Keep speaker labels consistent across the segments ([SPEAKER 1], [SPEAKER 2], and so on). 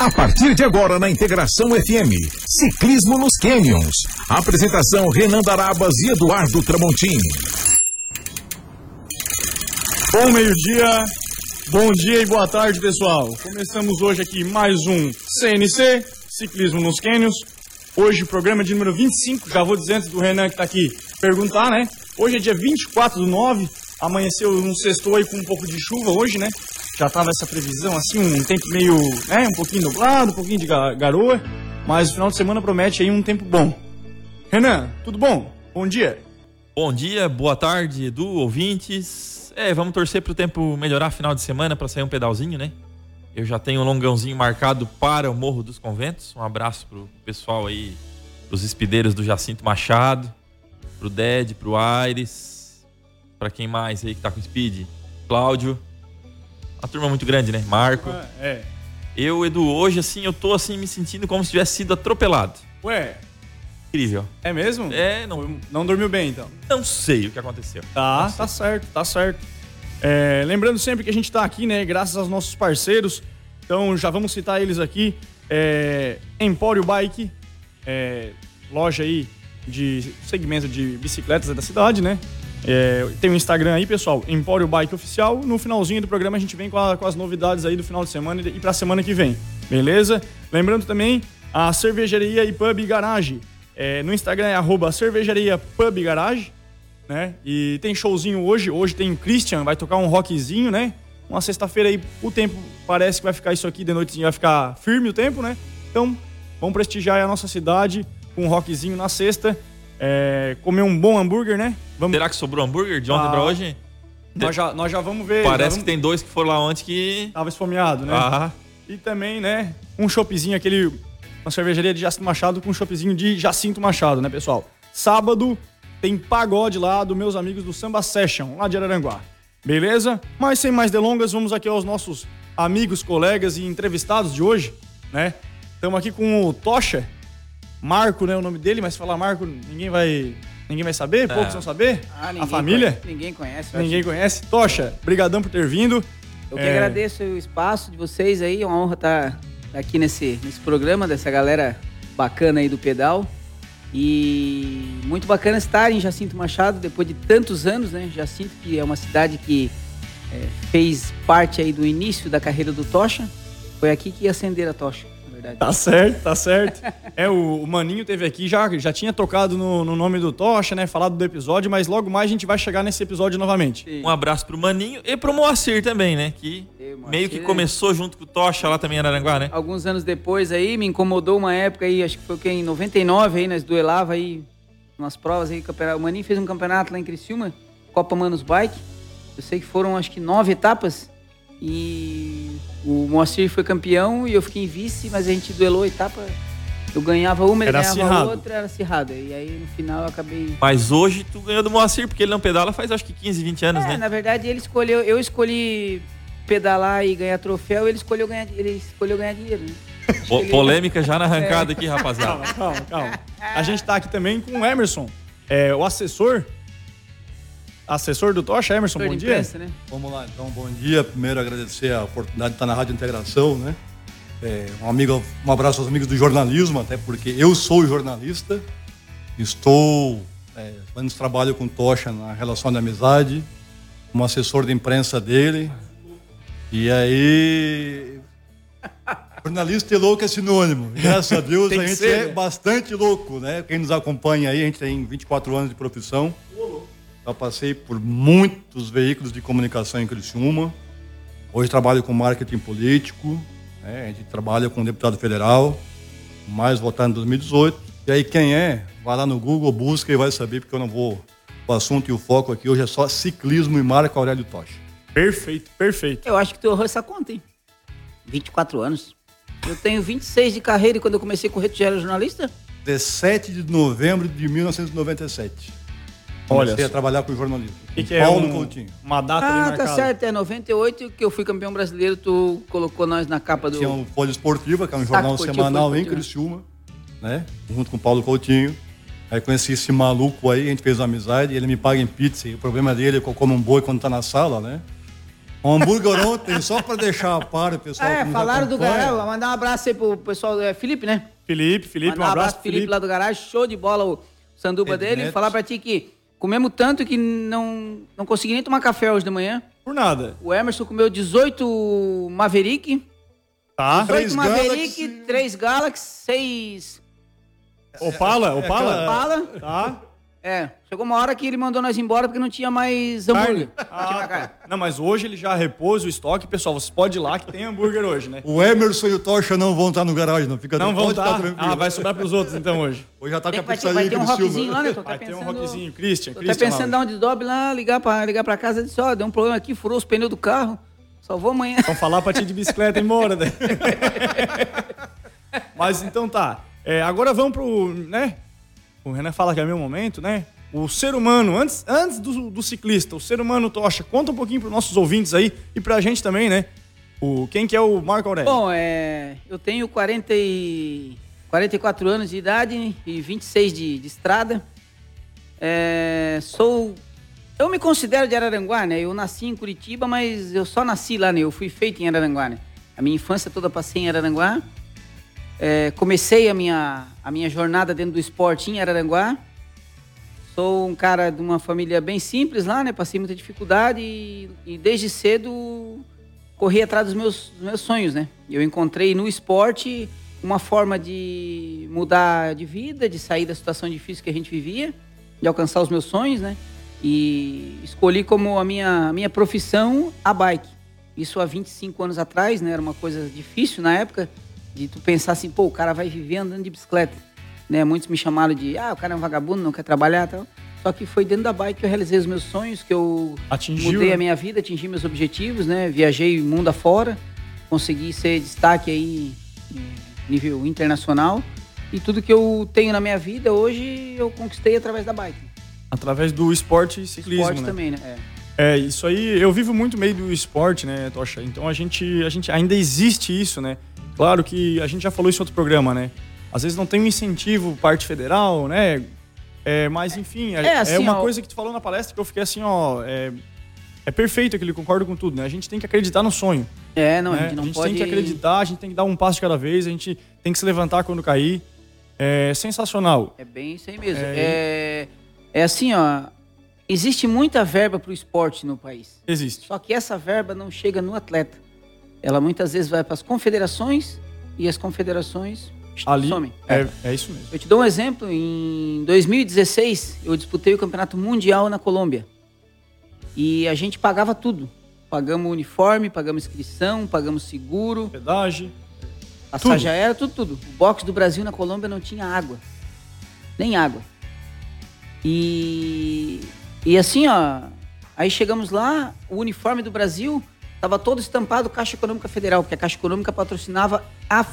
[SPEAKER 1] A partir de agora na Integração FM, Ciclismo nos Canyons. Apresentação Renan Darabas e Eduardo Tramontini.
[SPEAKER 2] Bom meio-dia, bom dia e boa tarde, pessoal. Começamos hoje aqui mais um CNC, Ciclismo nos Canyons. Hoje, programa de número 25, já vou dizer antes do Renan que está aqui perguntar, né? Hoje é dia 24 do 9, amanheceu um sextou aí com um pouco de chuva hoje, né? Já tava essa previsão, assim, um tempo meio, né, um pouquinho nublado, um pouquinho de garoa, mas o final de semana promete aí um tempo bom. Renan, tudo bom? Bom dia.
[SPEAKER 3] Bom dia, boa tarde, Edu, ouvintes. É, vamos torcer pro tempo melhorar final de semana para sair um pedalzinho, né? Eu já tenho um longãozinho marcado para o Morro dos Conventos. Um abraço pro pessoal aí, os espideiros do Jacinto Machado, pro Ded, pro Aires, para quem mais aí que tá com speed, Cláudio. Uma turma muito grande, né? Marco.
[SPEAKER 2] É.
[SPEAKER 3] Eu, Edu, hoje assim, eu tô assim me sentindo como se tivesse sido atropelado.
[SPEAKER 2] Ué,
[SPEAKER 3] Incrível.
[SPEAKER 2] é mesmo?
[SPEAKER 3] É, não,
[SPEAKER 2] Não dormiu bem, então?
[SPEAKER 3] não sei o que aconteceu.
[SPEAKER 2] Tá, tá certo, tá certo. É, lembrando sempre que a gente tá aqui, né, graças aos nossos parceiros. Então já vamos citar eles aqui. É, Empório Bike, é, loja aí de segmento de bicicletas da cidade, né? É, tem o Instagram aí, pessoal, Empório Bike Oficial. No finalzinho do programa a gente vem com, a- com as novidades aí do final de semana e pra semana que vem, beleza? Lembrando também a cervejaria e pub garage. É, no Instagram é arroba cervejaria pub garage né? E tem showzinho hoje. Hoje tem o Christian, vai tocar um rockzinho, né? Uma sexta-feira aí, o tempo parece que vai ficar isso aqui de noite, vai ficar firme o tempo, né? Então, vamos prestigiar a nossa cidade com um rockzinho na sexta. É, comer um bom hambúrguer, né? Vamos,
[SPEAKER 3] Será que sobrou hambúrguer de ontem
[SPEAKER 2] Ah,
[SPEAKER 3] pra hoje?
[SPEAKER 2] nós, já, nós já vamos ver.
[SPEAKER 3] Parece
[SPEAKER 2] vamos-
[SPEAKER 3] que tem dois que foram lá ontem que.
[SPEAKER 2] Tava esfomeado, né?
[SPEAKER 3] Ah,
[SPEAKER 2] E também, né, um choppzinho, aquele. Uma cervejaria de Jacinto Machado com um choppzinho de Jacinto Machado, né, pessoal? Sábado tem pagode lá dos meus amigos do Samba Session, lá de Araranguá. Beleza? Mas sem mais delongas, vamos aqui aos nossos amigos, colegas e entrevistados de hoje, né? Estamos aqui com o Tocha, Marco, né, o nome dele, mas se falar Marco, ninguém vai, ninguém vai saber, poucos vão saber.
[SPEAKER 4] Ah,
[SPEAKER 2] a família,
[SPEAKER 4] conhece- ninguém conhece.
[SPEAKER 2] ninguém conhece. Tocha, brigadão por ter vindo.
[SPEAKER 4] Eu que
[SPEAKER 2] É.
[SPEAKER 4] agradeço o espaço de vocês aí. É uma honra estar aqui nesse, nesse programa, dessa galera bacana aí do pedal. E muito bacana estar em Jacinto Machado depois de tantos anos, né? Jacinto, que é uma cidade que é, fez parte aí do início da carreira do Tocha. Foi aqui que ia acender a tocha, verdade.
[SPEAKER 2] Tá certo, tá certo. É, o, o Maninho teve aqui, já, já tinha tocado no, no nome do Tocha, né? Falado do episódio, mas logo mais a gente vai chegar nesse episódio novamente.
[SPEAKER 4] Sim.
[SPEAKER 3] um abraço pro Maninho e pro Moacir também, né? Que meio que começou junto com o Tocha lá também em Araranguá, né?
[SPEAKER 4] alguns anos depois aí, me incomodou uma época aí, acho que foi o que, em 99 aí, nós duelava aí umas provas aí, campeonato. o Maninho fez um campeonato lá em Criciúma, Copa Manos Bike, eu sei que foram acho que nove etapas e o Moacir foi campeão e eu fiquei em vice, mas a gente duelou a etapa, eu ganhava uma, ele
[SPEAKER 2] Era
[SPEAKER 4] ganhava
[SPEAKER 2] acirrado.
[SPEAKER 4] a outra, era acirrado, e aí no final eu acabei...
[SPEAKER 3] Mas hoje tu ganhou do Moacir, porque ele não pedala faz acho que 15, 20 anos,
[SPEAKER 4] É,
[SPEAKER 3] né?
[SPEAKER 4] na verdade ele escolheu, eu escolhi pedalar e ganhar troféu, ele escolheu ganhar, ele escolheu ganhar dinheiro, né?
[SPEAKER 3] Po-
[SPEAKER 4] ele-
[SPEAKER 3] polêmica já na arrancada aqui, rapaziada.
[SPEAKER 2] Calma, calma, calma. A gente tá aqui também com o Emerson, é, o assessor. Assessor do Tocha, Emerson, bom dia.
[SPEAKER 4] imprensa, né?
[SPEAKER 5] Vamos lá, então, bom dia. Primeiro, agradecer a oportunidade de estar na Rádio Integração, né? É, um, amigo, um abraço aos amigos do jornalismo, até porque eu sou jornalista, estou é, fazendo trabalho com Tocha na relação de amizade, como assessor de imprensa dele. E aí. Jornalista e louco é sinônimo. Graças a Deus a gente
[SPEAKER 2] ser,
[SPEAKER 5] é
[SPEAKER 2] né?
[SPEAKER 5] bastante louco, né? Quem nos acompanha aí, a gente tem 24 anos de profissão. Já passei por muitos veículos de comunicação em Criciúma. Hoje trabalho com marketing político. né? A gente trabalha com deputado federal, mais votado em 2018. E aí quem é, vai lá no Google, busca e vai saber, porque eu não vou... O assunto e o foco aqui hoje é só ciclismo e Marco Aurélio Tocha.
[SPEAKER 2] Perfeito, perfeito.
[SPEAKER 4] Eu acho que tu errou essa conta, hein? 24 anos. Eu tenho 26 de carreira e quando eu comecei a correr, tu já era jornalista?
[SPEAKER 5] 17 de novembro de 1997.
[SPEAKER 2] Olha
[SPEAKER 5] Comecei a
[SPEAKER 2] só.
[SPEAKER 5] trabalhar com jornalismo.
[SPEAKER 2] O que, que é
[SPEAKER 5] Paulo
[SPEAKER 2] um-
[SPEAKER 5] Coutinho.
[SPEAKER 2] uma data
[SPEAKER 4] Ah,
[SPEAKER 2] marcada?
[SPEAKER 4] tá certo. É 98 que eu fui campeão brasileiro, tu colocou nós na capa do...
[SPEAKER 5] Tinha o Folha Esportiva, que é um
[SPEAKER 4] Saco
[SPEAKER 5] jornal
[SPEAKER 4] Esportivo,
[SPEAKER 5] semanal em
[SPEAKER 4] Esportiva.
[SPEAKER 5] Criciúma, né? Junto com o Paulo Coutinho. Aí conheci esse maluco aí, a gente fez uma amizade, ele me paga em pizza, e o problema dele é que eu como um boi quando tá na sala, né? Um hambúrguer ontem, só para deixar a par o pessoal.
[SPEAKER 4] É, falaram do garagem. Mandar um abraço aí pro pessoal. É, Felipe, né?
[SPEAKER 2] Felipe, Felipe,
[SPEAKER 4] Mandar
[SPEAKER 2] um abraço
[SPEAKER 4] pro Felipe, lá do garagem. Show de bola o sanduba
[SPEAKER 5] Ed
[SPEAKER 4] dele.
[SPEAKER 5] Neto.
[SPEAKER 4] Falar pra ti que comemos tanto que não, não consegui nem tomar café hoje de manhã.
[SPEAKER 2] Por nada.
[SPEAKER 4] O Emerson comeu 18 Maverick.
[SPEAKER 2] Tá?
[SPEAKER 4] 18
[SPEAKER 5] Três
[SPEAKER 4] Maverick,
[SPEAKER 5] Galaxy.
[SPEAKER 4] 3 Galaxy, 6
[SPEAKER 2] Opala, Opala?
[SPEAKER 4] Opala.
[SPEAKER 2] Tá?
[SPEAKER 4] É, chegou uma hora que ele mandou nós embora porque não tinha mais hambúrguer. Não tinha
[SPEAKER 2] Ah,
[SPEAKER 4] carne.
[SPEAKER 2] tá. Não, mas hoje ele já repôs o estoque. Pessoal, você pode ir lá que tem hambúrguer hoje, né?
[SPEAKER 5] O Emerson e o Tocha não vão estar no garagem, não fica
[SPEAKER 2] Não vão estar?
[SPEAKER 5] tranquilo.
[SPEAKER 2] Ah, vai sobrar pros outros então hoje.
[SPEAKER 5] Hoje já tá com
[SPEAKER 4] Tem
[SPEAKER 5] a
[SPEAKER 4] vai ter,
[SPEAKER 5] pizzaria
[SPEAKER 4] vai ter um
[SPEAKER 5] Criciúma.
[SPEAKER 4] rockzinho lá, né? Tô
[SPEAKER 2] Vai ter um
[SPEAKER 4] pensando-
[SPEAKER 2] rockzinho. Christian,
[SPEAKER 4] Tô
[SPEAKER 2] Christian.
[SPEAKER 4] pensando em
[SPEAKER 2] lá
[SPEAKER 4] dar um desdobre lá, ligar pra, ligar pra casa e disse, ó, deu um problema aqui, furou os pneus do carro, só vou amanhã.
[SPEAKER 2] Vamos falar pra ti de bicicleta e embora, né? Mas então tá. É, agora vamos pro, né? O Renan fala que é meu momento, né? O ser humano, antes, antes do, do ciclista, o ser humano Tocha, conta um pouquinho pros nossos ouvintes aí e pra gente também, né? O, quem que é o Marco Aurélio?
[SPEAKER 4] Bom, é, eu tenho 40 e, 44 anos de idade e 26 de, de estrada. É, sou. Eu me considero de Araranguá, né? Eu nasci em Curitiba, mas eu só nasci lá, né? Eu fui feito em Araranguá, né? A minha infância toda passei em Araranguá. É, comecei a minha, a minha jornada dentro do esporte em Araranguá. Sou um cara de uma família bem simples lá, né? Passei muita dificuldade e, e desde cedo corri atrás dos meus, dos meus sonhos, né? Eu encontrei no esporte uma forma de mudar de vida, de sair da situação difícil que a gente vivia, de alcançar os meus sonhos, né? E escolhi como a minha, minha profissão a bike. Isso há 25 anos atrás, né? Era uma coisa difícil na época de tu pensar assim, pô, o cara vai viver andando de bicicleta, né? Muitos me chamaram de, ah, o cara é um vagabundo, não quer trabalhar, tal. Só que foi dentro da bike que eu realizei os meus sonhos, que eu
[SPEAKER 2] Atingiu,
[SPEAKER 4] mudei
[SPEAKER 2] né?
[SPEAKER 4] a minha vida, atingi meus objetivos, né? Viajei mundo afora, consegui ser destaque aí nível internacional. E tudo que eu tenho na minha vida hoje eu conquistei através da bike.
[SPEAKER 2] Através do esporte e ciclismo,
[SPEAKER 4] Esporte
[SPEAKER 2] né?
[SPEAKER 4] também, né? É.
[SPEAKER 2] É, isso aí, eu vivo muito meio do esporte, né, Tocha? Então a gente, a gente ainda existe isso, né? Claro que a gente já falou isso em outro programa, né? Às vezes não tem um incentivo parte federal, né? É, mas enfim, é,
[SPEAKER 4] É, assim,
[SPEAKER 2] é uma
[SPEAKER 4] ó,
[SPEAKER 2] coisa que tu falou na palestra que eu fiquei assim, ó, é, é perfeito aquilo, concordo com tudo, né? A gente tem que acreditar no sonho.
[SPEAKER 4] É, não,
[SPEAKER 2] né?
[SPEAKER 4] a gente não pode...
[SPEAKER 2] tem que acreditar, a gente tem que dar um passo de cada vez, a gente tem que se levantar quando cair. É sensacional.
[SPEAKER 4] É bem isso aí mesmo.
[SPEAKER 2] É,
[SPEAKER 4] É, é assim, ó. Existe muita verba para o esporte no país.
[SPEAKER 2] Existe.
[SPEAKER 4] Só que essa verba não chega no atleta. Ela muitas vezes vai para as confederações e as confederações
[SPEAKER 2] Ali
[SPEAKER 4] somem.
[SPEAKER 2] é, é isso mesmo.
[SPEAKER 4] Eu te dou um exemplo. Em 2016, eu disputei o campeonato mundial na Colômbia. E a gente pagava tudo. Pagamos uniforme, pagamos inscrição, pagamos seguro,
[SPEAKER 2] Pedágio.
[SPEAKER 4] passagem aérea, tudo, tudo. O box do Brasil na Colômbia não tinha água. Nem água. E, e assim, ó. Aí chegamos lá, o uniforme do Brasil estava todo estampado Caixa Econômica Federal, porque a Caixa Econômica patrocinava a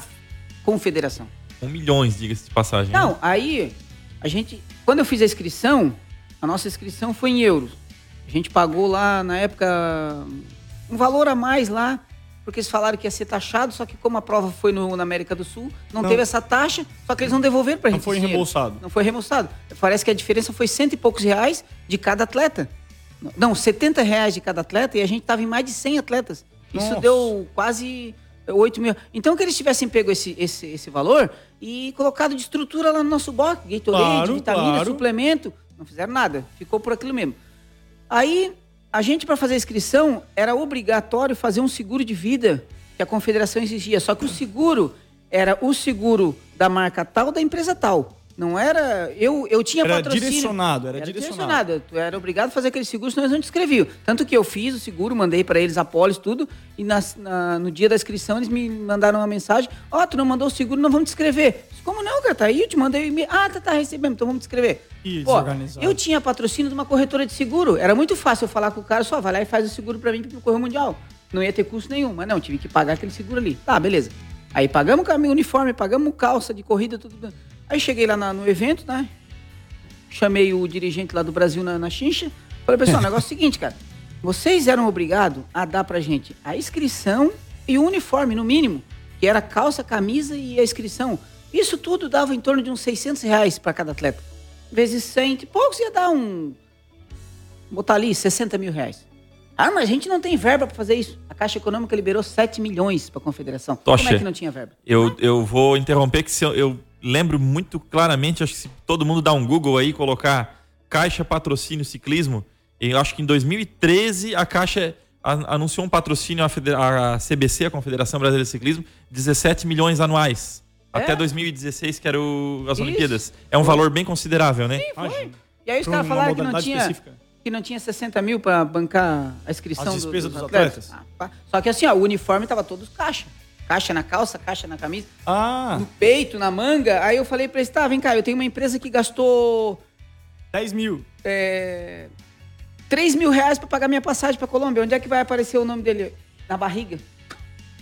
[SPEAKER 4] confederação.
[SPEAKER 3] Um milhões, diga-se de passagem. né?
[SPEAKER 4] Não, aí a gente. Quando eu fiz a inscrição, a nossa inscrição foi em euros. A gente pagou lá na época um valor a mais lá, porque eles falaram que ia ser taxado, só que como a prova foi no- na América do Sul, não,
[SPEAKER 2] Não.
[SPEAKER 4] teve essa taxa, só que eles não devolveram pra
[SPEAKER 2] Não
[SPEAKER 4] gente.
[SPEAKER 2] foi
[SPEAKER 4] esse dinheiro.
[SPEAKER 2] reembolsado.
[SPEAKER 4] Não foi reembolsado. Parece que a diferença foi cento e poucos reais de cada atleta. Não, 70 reais de cada atleta e a gente tava em mais de 100 atletas. Isso
[SPEAKER 2] Nossa.
[SPEAKER 4] deu quase 8 mil. Então que eles tivessem pego esse, esse, esse valor e colocado de estrutura lá no nosso box, Gatorade,
[SPEAKER 2] Claro,
[SPEAKER 4] vitamina,
[SPEAKER 2] claro.
[SPEAKER 4] suplemento, não fizeram nada. Ficou por aquilo mesmo. Aí, a gente para fazer a inscrição era obrigatório fazer um seguro de vida que a confederação exigia. Só que o seguro era o seguro da marca tal da empresa tal. Não era. Eu, eu tinha
[SPEAKER 2] Era
[SPEAKER 4] patrocínio.
[SPEAKER 2] direcionado, era
[SPEAKER 4] direcionado. Tu era obrigado a fazer aquele seguro, senão eles não te escreviam. Tanto que eu fiz o seguro, mandei para eles a pólice, tudo. E nas- na- no dia da inscrição eles me mandaram uma mensagem: Ó, tu não mandou o seguro, não vamos te escrever. Disse, Como não, cara? Tá aí, eu te mandei e-mail. Ah, tá, tá recebendo, então vamos te escrever. Pô, eu tinha patrocínio de uma corretora de seguro. Era muito fácil eu falar com o cara, só vai lá e faz o seguro para mim pro Correio Mundial. Não ia ter custo nenhum, mas não, tive que pagar aquele seguro ali. Tá, beleza. Aí pagamos o caminho uniforme, pagamos calça de corrida, tudo. Aí cheguei lá na- no evento, né? Chamei o dirigente lá do Brasil na, na chincha. Falei, pessoal, o negócio é o seguinte, cara. Vocês eram obrigados a dar pra gente a inscrição e o uniforme, no mínimo. Que era calça, camisa e a inscrição. Isso tudo dava em torno de uns 600 reais pra cada atleta. Vezes 100, e poucos ia dar um... Botar ali 60 mil reais. Ah, mas a gente não tem verba para fazer isso. A Caixa Econômica liberou 7 milhões para a confederação.
[SPEAKER 3] Tocha,
[SPEAKER 4] Como é que não tinha verba?
[SPEAKER 3] Eu, eu vou interromper que eu lembro muito claramente, acho que se todo mundo dá um Google aí, colocar Caixa Patrocínio Ciclismo, eu acho que em 2013 a Caixa anunciou um patrocínio à, CBC, a Confederação Brasileira de Ciclismo, 17 milhões anuais.
[SPEAKER 4] É?
[SPEAKER 3] Até 2016, que era o- as
[SPEAKER 4] Isso.
[SPEAKER 3] Olimpíadas. É um valor bem considerável, né?
[SPEAKER 2] Imagina.
[SPEAKER 4] E aí os caras falaram que não, tinha,
[SPEAKER 2] específica.
[SPEAKER 4] que não tinha 60 mil para bancar a inscrição
[SPEAKER 2] As
[SPEAKER 4] do-
[SPEAKER 2] despesas
[SPEAKER 4] dos,
[SPEAKER 2] dos
[SPEAKER 4] atletas.
[SPEAKER 2] atletas.
[SPEAKER 4] Ah. Só que assim, ó, o uniforme tava todos caixa. Caixa na calça, caixa na camisa,
[SPEAKER 2] Ah,
[SPEAKER 4] no peito, na manga. Aí eu falei pra eles, tá, vem cá, eu tenho uma empresa que gastou
[SPEAKER 2] 10 mil.
[SPEAKER 4] é, 3 mil reais pra pagar minha passagem pra Colômbia. Onde é que vai aparecer o nome dele? Na barriga.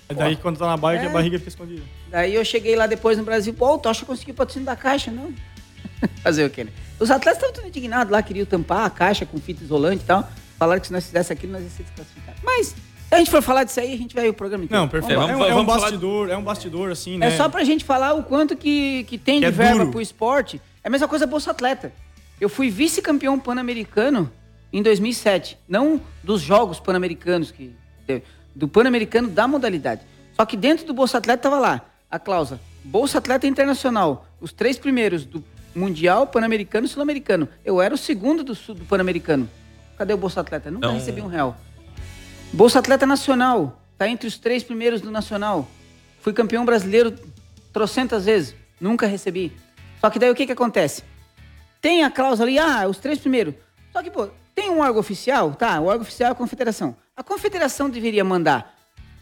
[SPEAKER 2] Daí quando tá na bike,
[SPEAKER 4] É.
[SPEAKER 2] a barriga fica escondida.
[SPEAKER 4] Daí eu cheguei lá depois no Brasil, pô, o Tocha conseguiu patrocínio da Caixa, não. Fazer o quê, né? Os atletas estavam tudo indignados lá, queriam tampar a caixa com fita isolante e tal. Falaram que se nós fizéssemos aquilo, nós ia ser desclassificados. Mas, a gente for falar disso aí, a gente vai o programa inteiro.
[SPEAKER 2] Não, perfeito.
[SPEAKER 3] Vamos
[SPEAKER 2] É, um, é um
[SPEAKER 3] Vamos falar-
[SPEAKER 2] bastidor, é um bastidor, assim,
[SPEAKER 4] É
[SPEAKER 2] né?
[SPEAKER 4] só pra gente falar o quanto que, que tem
[SPEAKER 2] Que
[SPEAKER 4] de
[SPEAKER 2] é
[SPEAKER 4] verba
[SPEAKER 2] duro.
[SPEAKER 4] pro esporte. É a mesma coisa Bolsa Atleta. Eu fui vice-campeão pan-americano em 2007. Não dos Jogos Pan-Americanos, que teve, do Pan-Americano da modalidade. Só que dentro do Bolsa Atleta tava lá a cláusula Bolsa Atleta Internacional. Os três primeiros do Mundial, Pan-Americano e Sul-Americano. Eu era o segundo do, sul- do Pan-Americano. Cadê o Bolsa Atleta? Nunca
[SPEAKER 3] Não.
[SPEAKER 4] recebi um real. Bolsa Atleta Nacional. Tá entre os três primeiros do Nacional. Fui campeão brasileiro trocentas vezes. Nunca recebi. Só que daí o que que acontece? Tem a cláusula ali, ah, os três primeiros. Só que, pô, tem um órgão oficial? Tá, o órgão oficial é a confederação. A confederação deveria mandar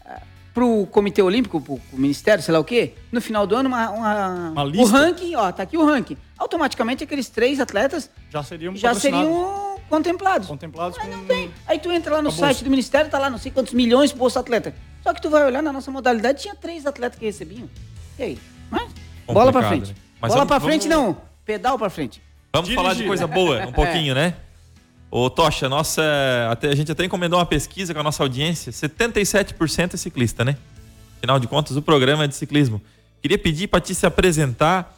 [SPEAKER 4] ah, pro Comitê Olímpico, pro, pro Ministério, sei lá o quê, no final do ano, uma, uma-
[SPEAKER 2] Uma
[SPEAKER 4] o
[SPEAKER 2] lista?
[SPEAKER 4] ranking, ó, tá aqui o ranking. Automaticamente aqueles três atletas
[SPEAKER 2] Já seriam
[SPEAKER 4] já seriam contemplados.
[SPEAKER 2] contemplados
[SPEAKER 4] Mas
[SPEAKER 2] com...
[SPEAKER 4] não tem. Aí tu entra lá no
[SPEAKER 2] a
[SPEAKER 4] site
[SPEAKER 2] bolsa.
[SPEAKER 4] do Ministério, tá lá não sei quantos milhões pro Bolsa Atleta. Só que tu vai olhar na nossa modalidade, tinha três atletas que recebiam. E aí? Mas, bola pra frente.
[SPEAKER 3] né? Mas
[SPEAKER 4] bola
[SPEAKER 3] vamos-
[SPEAKER 4] pra frente
[SPEAKER 3] vamos-
[SPEAKER 4] não, pedal pra frente.
[SPEAKER 3] Vamos
[SPEAKER 2] Dirigir.
[SPEAKER 3] falar de coisa boa, um pouquinho, né? Ô, Tocha, nossa, até, a gente até encomendou uma pesquisa com a nossa audiência. 77% é ciclista, né? Afinal de contas, o programa é de ciclismo. Queria pedir para ti se apresentar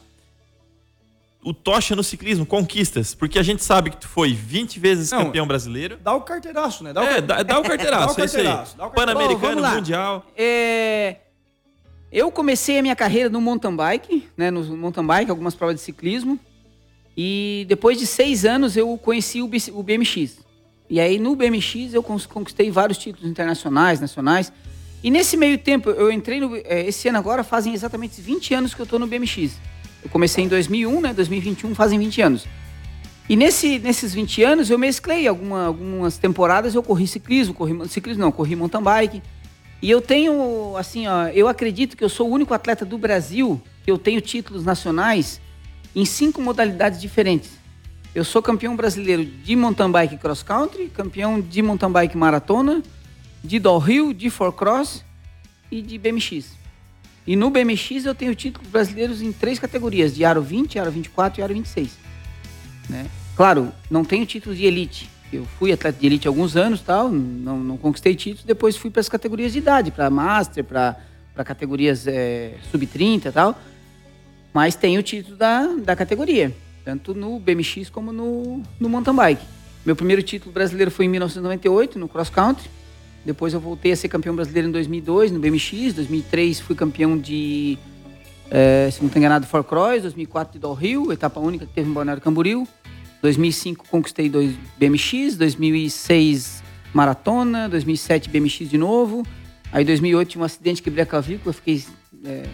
[SPEAKER 3] o Tocha no ciclismo, conquistas. Porque a gente sabe que tu foi 20 vezes
[SPEAKER 2] Não,
[SPEAKER 3] campeão brasileiro.
[SPEAKER 2] Dá o carteiraço, né? Dá o
[SPEAKER 3] É, dá, dá o carteiraço,
[SPEAKER 2] Dá o
[SPEAKER 3] é isso aí. Pan-Americano. Mundial.
[SPEAKER 4] É, Eu comecei a minha carreira no mountain bike, né? No mountain bike, algumas provas de ciclismo. E depois de seis anos eu conheci o, BC o BMX. E aí no BMX eu conquistei vários títulos internacionais, nacionais. E nesse meio tempo eu entrei no. é, Esse ano agora fazem exatamente 20 anos que eu tô no BMX. Eu comecei em 2001, né? 2021 fazem 20 anos. E nesse, nesses 20 anos eu mesclei alguma- algumas temporadas, eu corri ciclismo, corri ciclismo não, corri mountain bike. E eu tenho, assim, ó, eu acredito que eu sou o único atleta do Brasil que eu tenho títulos nacionais em cinco modalidades diferentes. Eu sou campeão brasileiro de mountain bike cross country, campeão de mountain bike maratona, de downhill, de four cross e de BMX. E no BMX eu tenho títulos brasileiros em três categorias, de aro 20, aro 24 e aro 26 né? Claro, não tenho título de elite. Eu fui atleta de elite há alguns anos, tal, não, não conquistei títulos, depois fui para as categorias de idade, para master, para categorias é, sub-30 e tal. Mas tenho o título da, da categoria, tanto no BMX como no, no mountain bike. Meu primeiro título brasileiro foi em 1998, no cross country. Depois eu voltei a ser campeão brasileiro em 2002, no BMX. 2003 fui campeão de, é, se não estou enganado, for cross. 2004 de downhill, etapa única que teve em Balneário Camboriú. 2005 conquistei dois BMX, 2006 maratona, 2007 BMX de novo. Aí 2008 tinha um acidente, quebrei a clavícula, fiquei é,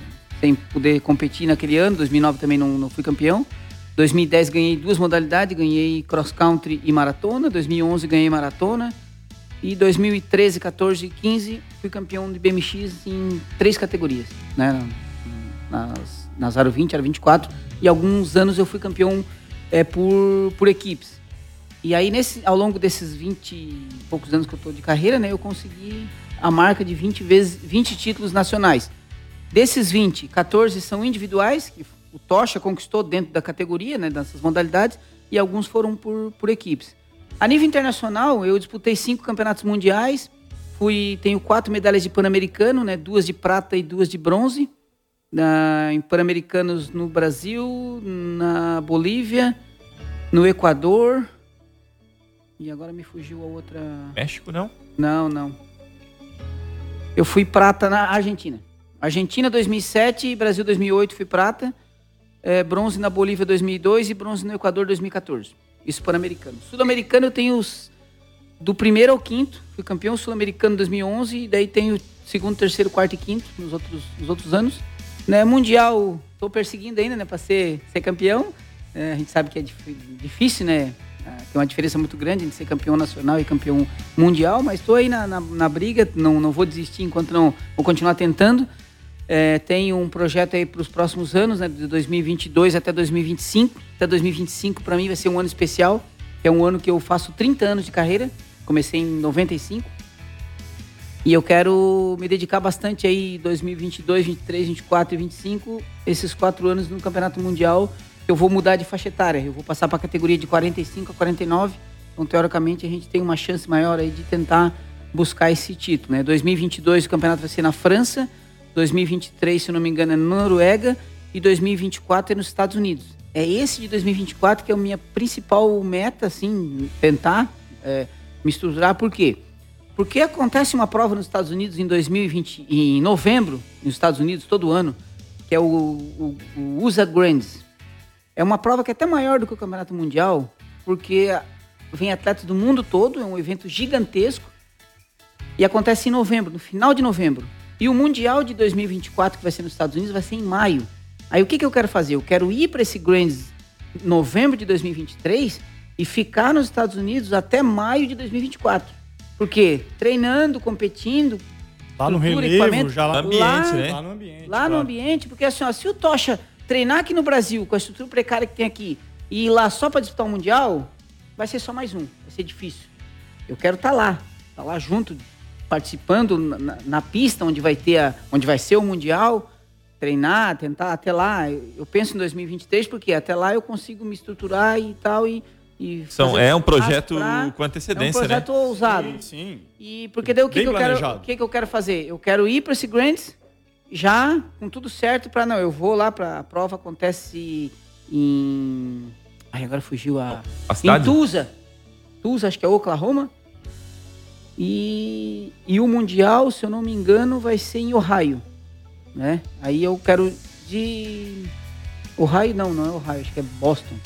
[SPEAKER 4] sem poder competir naquele ano. 2009 também não, não fui campeão. 2010 ganhei duas modalidades, ganhei cross country e maratona. 2011 ganhei maratona. E 2013, 14 e 15 fui campeão de BMX em três categorias, né? Nas, nas Aro 20, Aro 24. E alguns anos eu fui campeão é, por, por equipes. E aí, nesse, ao longo desses 20 e poucos anos que eu tô de carreira, né? Eu consegui a marca de 20 vezes 20 títulos nacionais. Desses 20, 14 são individuais, que o Tocha conquistou dentro da categoria, né, dessas modalidades, e alguns foram por, por equipes. A nível internacional, eu disputei cinco campeonatos mundiais, fui tenho quatro medalhas de pan-americano, né, duas de prata e duas de bronze, na, em pan-americanos no Brasil, na Bolívia, no Equador E agora me fugiu a outra.
[SPEAKER 3] México, não?
[SPEAKER 4] Não, não. Eu fui prata na Argentina. Argentina 2007, Brasil 2008 fui prata. É, bronze na Bolívia 2002 e bronze no Equador 2014. Isso pan-americano. Sul-americano eu tenho os do primeiro ao quinto. Fui campeão sul-americano 2011 e daí tenho segundo, terceiro, quarto e quinto nos outros, nos outros anos. Né, mundial, estou perseguindo ainda, né, para ser, ser campeão. É, a gente sabe que é difícil, né? É, tem uma diferença muito grande entre ser campeão nacional e campeão mundial, mas estou aí na, na, na, briga, não, não vou desistir enquanto não vou continuar tentando. É, tenho um projeto aí para os próximos anos, né, de 2022 até 2025. Até 2025 para mim vai ser um ano especial, é um ano que eu faço 30 anos de carreira. Comecei em 95. E eu quero me dedicar bastante aí 2022, 23, 24 e 25, esses quatro anos no Campeonato Mundial. Eu vou mudar de faixa etária, eu vou passar para a categoria de 45 a 49. Então, teoricamente, a gente tem uma chance maior aí de tentar buscar esse título, né? 2022 o campeonato vai ser na França, 2023, se não me engano, é na Noruega e 2024 é nos Estados Unidos. É esse de 2024 que é a minha principal meta, assim, tentar é, me estruturar. Por quê? Porque acontece uma prova nos Estados Unidos em 2020, em novembro, nos Estados Unidos, todo ano, que é o, o, o USA Grands. É uma prova que é até maior do que o Campeonato Mundial, porque vem atletas do mundo todo, é um evento gigantesco, e acontece em novembro, no final de novembro. E o Mundial de 2024, que vai ser nos Estados Unidos, vai ser em maio. Aí o que, que eu quero fazer? Eu quero ir para esse Grands novembro de 2023 e ficar nos Estados Unidos até maio de 2024. Porque treinando, competindo.
[SPEAKER 2] Lá no relevo, já lá
[SPEAKER 3] no ambiente, lá, né?
[SPEAKER 4] Lá no ambiente. Lá claro. no ambiente, porque assim, ó, se o Tocha treinar aqui no Brasil, com a estrutura precária que tem aqui, e ir lá só para disputar o Mundial, vai ser só mais um. Vai ser difícil. Eu quero estar tá lá, estar tá lá junto, participando na, na, pista onde vai ter a, onde vai ser o Mundial, treinar, tentar até lá. Eu, penso em 2023 porque até lá eu consigo me estruturar e tal e
[SPEAKER 3] e São, é um projeto pra, com antecedência, né? É um
[SPEAKER 4] projeto
[SPEAKER 3] né?
[SPEAKER 4] ousado.
[SPEAKER 2] Sim, sim.
[SPEAKER 4] E porque daí o que, que eu quero, o que, que eu quero fazer? Eu quero ir para esse Grants já com tudo certo para não, eu vou lá para a prova acontece em Ai, agora fugiu a,
[SPEAKER 3] a cidade?
[SPEAKER 4] em Tulsa. Tulsa, acho que é Oklahoma. E, e o mundial, se eu não me engano, vai ser em Ohio, né? Aí eu quero de Ohio não, não é Ohio, acho que é Boston.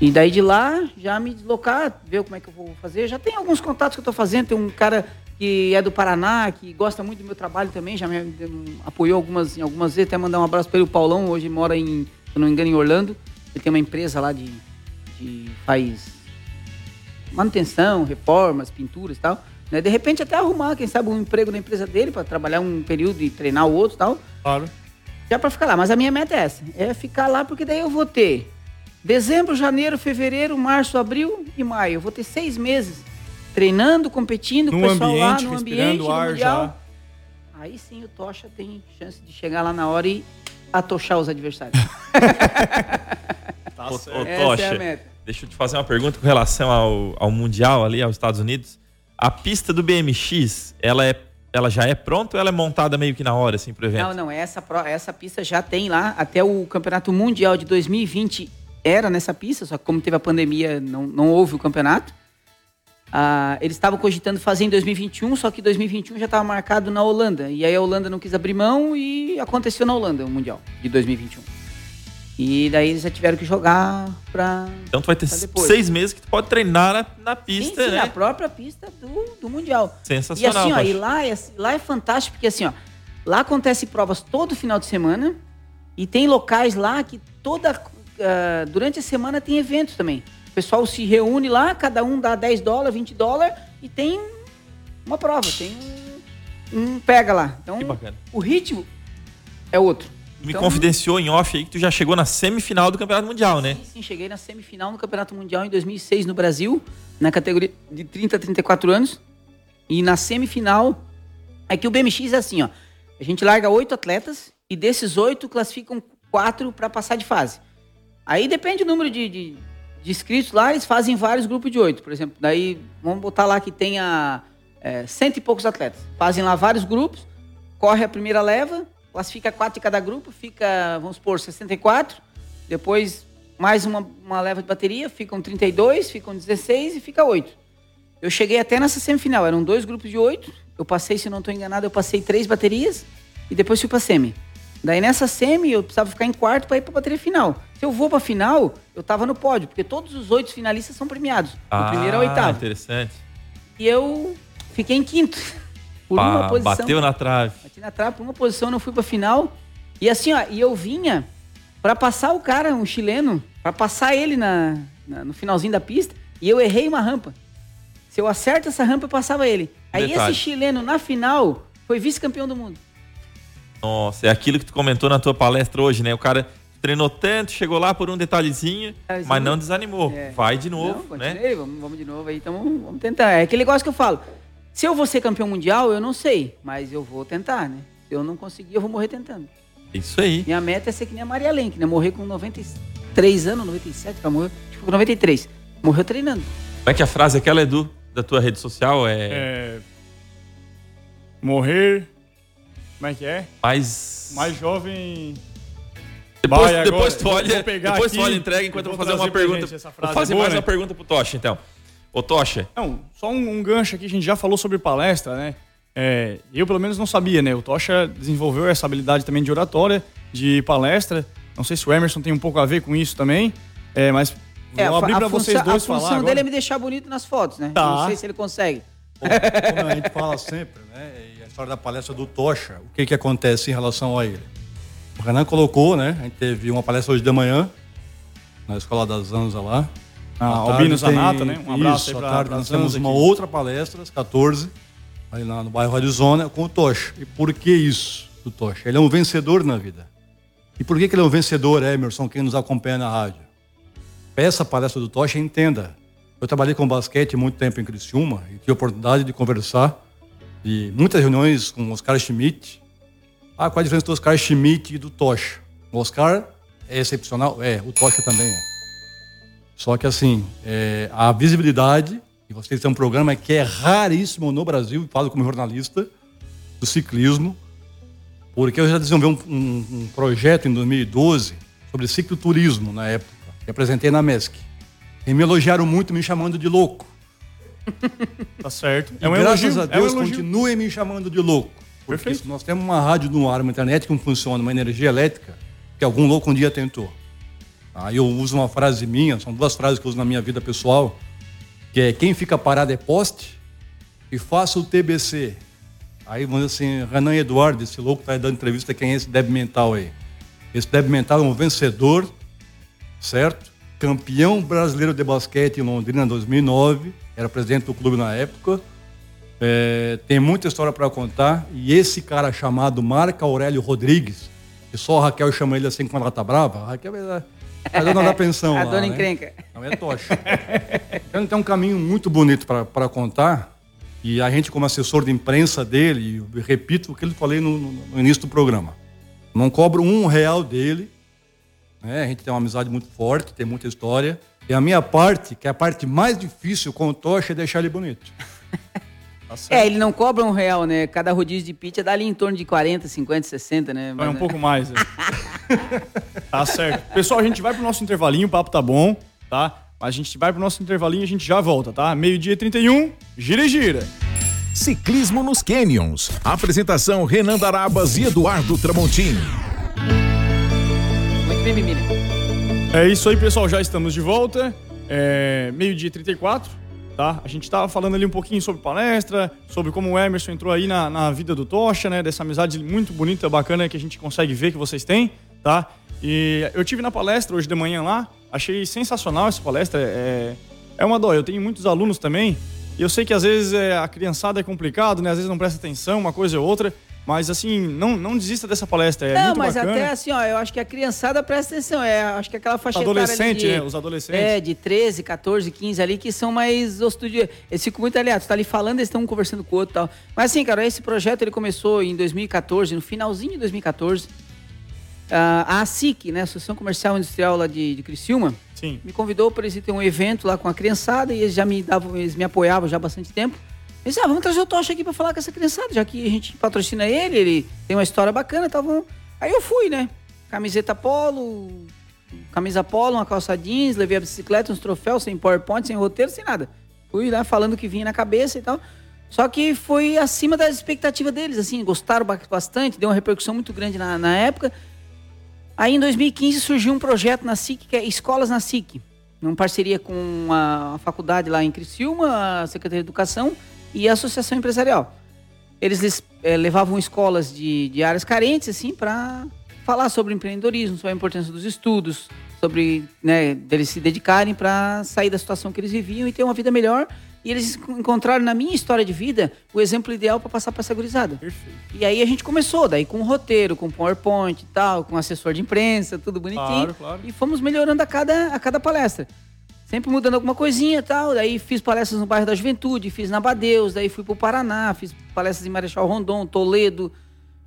[SPEAKER 4] E daí de lá, já me deslocar, ver como é que eu vou fazer. Já tem alguns contatos que eu estou fazendo. Tem um cara que é do Paraná, que gosta muito do meu trabalho também, já me apoiou algumas, em algumas vezes. Até mandar um abraço para ele, o Paulão, hoje mora em, se não me engano, em Orlando. Ele tem uma empresa lá de, de faz manutenção, reformas, pinturas e tal. Né? De repente até arrumar, quem sabe, um emprego na empresa dele para trabalhar um período e treinar o outro e tal.
[SPEAKER 2] Claro.
[SPEAKER 4] Já para ficar lá. Mas a minha meta é essa, é ficar lá porque daí eu vou ter Dezembro, janeiro, fevereiro, março, abril e maio. Eu vou ter seis meses treinando, competindo
[SPEAKER 2] com
[SPEAKER 4] o pessoal
[SPEAKER 2] ambiente,
[SPEAKER 4] lá no ambiente, no
[SPEAKER 2] ar
[SPEAKER 4] mundial. Já. Aí sim o Tocha tem chance de chegar lá na hora e atochar os adversários.
[SPEAKER 3] tá certo. Ô, Tocha, é deixa eu te fazer uma pergunta com relação ao, ao Mundial ali, aos Estados Unidos. A pista do BMX, ela é ela já é pronta ou ela é montada meio que na hora, assim, pro evento?
[SPEAKER 4] Não, não, essa, essa pista já tem lá até o Campeonato Mundial de 2020 era nessa pista, só que como teve a pandemia, não, não houve o campeonato. Ah, eles estavam cogitando fazer em 2021, só que 2021 já estava marcado na Holanda. E aí a Holanda não quis abrir mão e aconteceu na Holanda o Mundial de 2021. E daí eles já tiveram que jogar pra.
[SPEAKER 3] Então tu vai ter seis meses que tu pode treinar na, na pista,
[SPEAKER 4] sim, sim,
[SPEAKER 3] né?
[SPEAKER 4] na própria pista do, do Mundial.
[SPEAKER 3] Sensacional.
[SPEAKER 4] E assim, ó, e lá, é, lá é fantástico, porque assim, ó, lá acontece provas todo final de semana e tem locais lá que toda uh, durante a semana tem eventos também. O pessoal se reúne lá, cada um dá 10 dólares, 20 dólares e tem uma prova, tem um, um pega lá. Então, o ritmo é outro.
[SPEAKER 3] Me então, confidenciou em off aí que tu já chegou na semifinal do Campeonato Mundial, né?
[SPEAKER 4] Sim, sim, cheguei na semifinal no Campeonato Mundial em 2006 no Brasil, na categoria de 30 a 34 anos. E na semifinal, é que o BMX é assim, ó. A gente larga oito atletas e desses oito classificam quatro para passar de fase. Aí depende do número de, de, de, inscritos lá, eles fazem vários grupos de oito, por exemplo. Daí vamos botar lá que tenha é, cento e poucos atletas. Fazem lá vários grupos, corre a primeira leva, classifica quatro de cada grupo, fica, vamos supor, 64. Depois mais uma, uma leva de bateria, ficam 32, ficam 16 e fica 8. Eu cheguei até nessa semifinal, eram dois grupos de 8. Eu passei, se não estou enganado, eu passei três baterias e depois fui para semi. Daí nessa semi eu precisava ficar em quarto para ir para bateria final. Se eu vou para final, eu tava no pódio, porque todos os oito finalistas são premiados, do
[SPEAKER 3] Ah,
[SPEAKER 4] primeiro ao oitavo.
[SPEAKER 3] interessante.
[SPEAKER 4] E eu fiquei em quinto. Por
[SPEAKER 3] Pá,
[SPEAKER 4] uma posição.
[SPEAKER 3] bateu na trave.
[SPEAKER 4] Bati na trave por uma posição, não fui pra final. E assim, ó, e eu vinha pra passar o cara, um chileno, pra passar ele na, na- no finalzinho da pista, e eu errei uma rampa. Se eu acerto essa rampa, eu passava ele. Aí
[SPEAKER 3] Detalhe.
[SPEAKER 4] esse chileno, na final, foi vice-campeão do mundo.
[SPEAKER 3] Nossa, é aquilo que tu comentou na tua palestra hoje, né? O cara treinou tanto, chegou lá por um detalhezinho,
[SPEAKER 4] Detalhezinho.
[SPEAKER 3] mas não desanimou.
[SPEAKER 4] É.
[SPEAKER 3] Vai de
[SPEAKER 4] Não,
[SPEAKER 3] novo, né?
[SPEAKER 4] continuei, vamos, vamos de novo aí, então vamos tentar. É aquele negócio que eu falo. Se eu vou ser campeão mundial, eu não sei, mas eu vou tentar, né? Se eu não conseguir, eu vou morrer tentando.
[SPEAKER 3] Isso aí.
[SPEAKER 4] Minha meta é ser que nem a Maria Lenk, né? Morrer com 93 anos, 97, ela morreu, acho que com 93. Morreu treinando.
[SPEAKER 3] Como é que a frase aquela, Edu, da tua rede social é,
[SPEAKER 2] É, morrer. Como é que é?
[SPEAKER 3] mais...
[SPEAKER 2] Mais jovem.
[SPEAKER 3] Depois,
[SPEAKER 2] Vai, agora,
[SPEAKER 3] depois tu olha,
[SPEAKER 2] vou pegar
[SPEAKER 3] depois tu olha entrega enquanto eu vou fazer uma
[SPEAKER 2] pra
[SPEAKER 3] pergunta.
[SPEAKER 2] gente
[SPEAKER 3] Vou fazer
[SPEAKER 2] boa,
[SPEAKER 3] mais
[SPEAKER 2] né?
[SPEAKER 3] uma pergunta pro Tocha, então. Ô, Tocha,
[SPEAKER 2] Não, só um, um gancho aqui, a gente já falou sobre palestra, né? É, eu, pelo menos, não sabia, né? O Tocha desenvolveu essa habilidade também de oratória, de palestra. Não sei se o Emerson tem um pouco a ver com isso também, é, mas
[SPEAKER 4] É,
[SPEAKER 2] vou
[SPEAKER 4] a,
[SPEAKER 2] abrir
[SPEAKER 4] a
[SPEAKER 2] pra vocês dois
[SPEAKER 4] a
[SPEAKER 2] falar
[SPEAKER 4] função
[SPEAKER 2] agora.
[SPEAKER 4] dele é me deixar bonito nas fotos, né?
[SPEAKER 2] Tá.
[SPEAKER 4] Não sei se ele consegue.
[SPEAKER 5] Como a gente fala sempre, né? E a história da palestra do Tocha, o que, que acontece em relação a ele? O Renan colocou, né? A gente teve uma palestra hoje de manhã, na Escola das Anza lá.
[SPEAKER 2] Ah, Albino Zanata, né? Um abraço
[SPEAKER 5] Isso,
[SPEAKER 2] aí pra,
[SPEAKER 5] tarde
[SPEAKER 2] pra
[SPEAKER 5] nós temos
[SPEAKER 2] Zanza
[SPEAKER 5] uma
[SPEAKER 2] aqui.
[SPEAKER 5] outra palestra, às 14, ali no bairro Arizona, com o Tocha. E por que isso do Tocha? Ele é um vencedor na vida. E por que, que ele é um vencedor, Emerson, quem nos acompanha na rádio? Peça a palestra do Tocha e entenda. Eu trabalhei com basquete muito tempo em Criciúma e tive a oportunidade de conversar e muitas reuniões com o Oscar Schmidt. Ah, qual a diferença do Oscar Schmidt e do Tocha? O Oscar é excepcional? É, o Tocha também é. Só que assim, é, a visibilidade, e vocês têm um programa que é raríssimo no Brasil, falo como jornalista do ciclismo, porque eu já desenvolvi um, um- um projeto em 2012 sobre cicloturismo na época, que apresentei na MESC. E me elogiaram muito me chamando de louco.
[SPEAKER 2] Tá certo. É um
[SPEAKER 5] graças
[SPEAKER 2] elogio.
[SPEAKER 5] a
[SPEAKER 2] é um
[SPEAKER 5] Deus, continuem me chamando de louco. Porque
[SPEAKER 2] Perfeito.
[SPEAKER 5] nós temos uma rádio no ar, uma internet que não funciona, uma energia elétrica, que algum louco um dia tentou. Aí eu uso uma frase minha, são duas frases que eu uso na minha vida pessoal, que é quem fica parado é poste e faça o TBC. Aí vamos assim, Renan Eduardo, esse louco que está dando entrevista, quem é esse débil mental aí? Esse débil mental é um vencedor, certo? Campeão brasileiro de basquete em Londrina em 2009, era presidente do clube na época. É, tem muita história para contar. E esse cara chamado Marco Aurélio Rodrigues, que só a Raquel chama ele assim quando ela tá brava, a Raquel é a dona da pensão.
[SPEAKER 4] a
[SPEAKER 5] lá,
[SPEAKER 4] dona
[SPEAKER 5] né?
[SPEAKER 4] encrenca.
[SPEAKER 5] Não é tocha. Então tem um caminho muito bonito para contar. E a gente, como assessor de imprensa dele, eu repito o que ele falei no, no- no início do programa. Não cobro um real dele. né? A gente tem uma amizade muito forte, tem muita história. E a minha parte, que é a parte mais difícil com o Tocha, é deixar ele bonito.
[SPEAKER 4] É, ele não cobra um real, né? Cada rodízio de pizza dá ali em torno de 40, 50, 60, né?
[SPEAKER 2] Vai
[SPEAKER 4] Mas,
[SPEAKER 2] um pouco mais. né? tá certo. Pessoal, a gente vai pro nosso intervalinho, o papo tá bom, tá? Mas a gente vai pro nosso intervalinho e a gente já volta, tá? Meio-dia e 31, gira e gira.
[SPEAKER 1] Ciclismo nos Canyons. Apresentação Renan Darabas e Eduardo Tramontini.
[SPEAKER 4] Muito bem, Mimília.
[SPEAKER 2] É isso aí, pessoal. Já estamos de volta. É, Meio-dia e 34, tá? A gente tava falando ali um pouquinho sobre palestra, sobre como o Emerson entrou aí na, na vida do Tocha, né? Dessa amizade muito bonita, bacana que a gente consegue ver que vocês têm, tá? E eu tive na palestra hoje de manhã lá, achei sensacional essa palestra. É, é uma dó, eu tenho muitos alunos também, e eu sei que às vezes é, a criançada é complicado, né? Às vezes não presta atenção, uma coisa ou outra. Mas assim, não, não desista dessa palestra, é
[SPEAKER 4] não,
[SPEAKER 2] muito
[SPEAKER 4] mas
[SPEAKER 2] bacana.
[SPEAKER 4] até assim, ó, eu acho que a criançada presta atenção. É, acho que aquela faixa
[SPEAKER 2] Adolescente,
[SPEAKER 4] de,
[SPEAKER 2] né? Os adolescentes.
[SPEAKER 4] É, de 13, 14, 15 ali, que são mais estudiosos. Eles ficam muito aliados. Tu tá ali falando, eles estão conversando com o outro e tal. Mas assim, cara, esse projeto ele começou em 2014, no finalzinho de 2014. Ah, a ASIC, né, Associação Comercial e Industrial lá de, de Criciúma,
[SPEAKER 2] Sim.
[SPEAKER 4] me convidou para eles ter um evento lá com a criançada e eles já me davam, eles me apoiavam já há bastante tempo. Eles disseram, ah, vamos trazer o Tocha aqui para falar com essa criançada, já que a gente patrocina ele, ele tem uma história bacana, tá bom. Aí eu fui, né? Camiseta polo, camisa polo, uma calça jeans, levei a bicicleta, uns troféus, sem PowerPoint, sem roteiro, sem nada. Fui lá falando que vinha na cabeça e tal. Só que foi acima das expectativas deles, assim, gostaram bastante, deu uma repercussão muito grande na, na época. Aí em 2015 surgiu um projeto na SIC, que é Escolas na SIC, em parceria com a faculdade lá em Criciúma, a Secretaria de Educação e a Associação Empresarial. Eles é, levavam escolas de, de áreas carentes, assim, para falar sobre empreendedorismo, sobre a importância dos estudos, sobre né, deles se dedicarem para sair da situação que eles viviam e ter uma vida melhor e eles encontraram na minha história de vida o exemplo ideal para passar para essa gurizada. Perfeito. E aí a gente começou, daí com roteiro, com PowerPoint e tal, com assessor de imprensa, tudo bonitinho. Claro, claro. E fomos melhorando a cada, a cada palestra. Sempre mudando alguma coisinha e tal. Daí fiz palestras no bairro da Juventude, fiz na Badeus, daí fui para o Paraná, fiz palestras em Marechal Rondon, Toledo,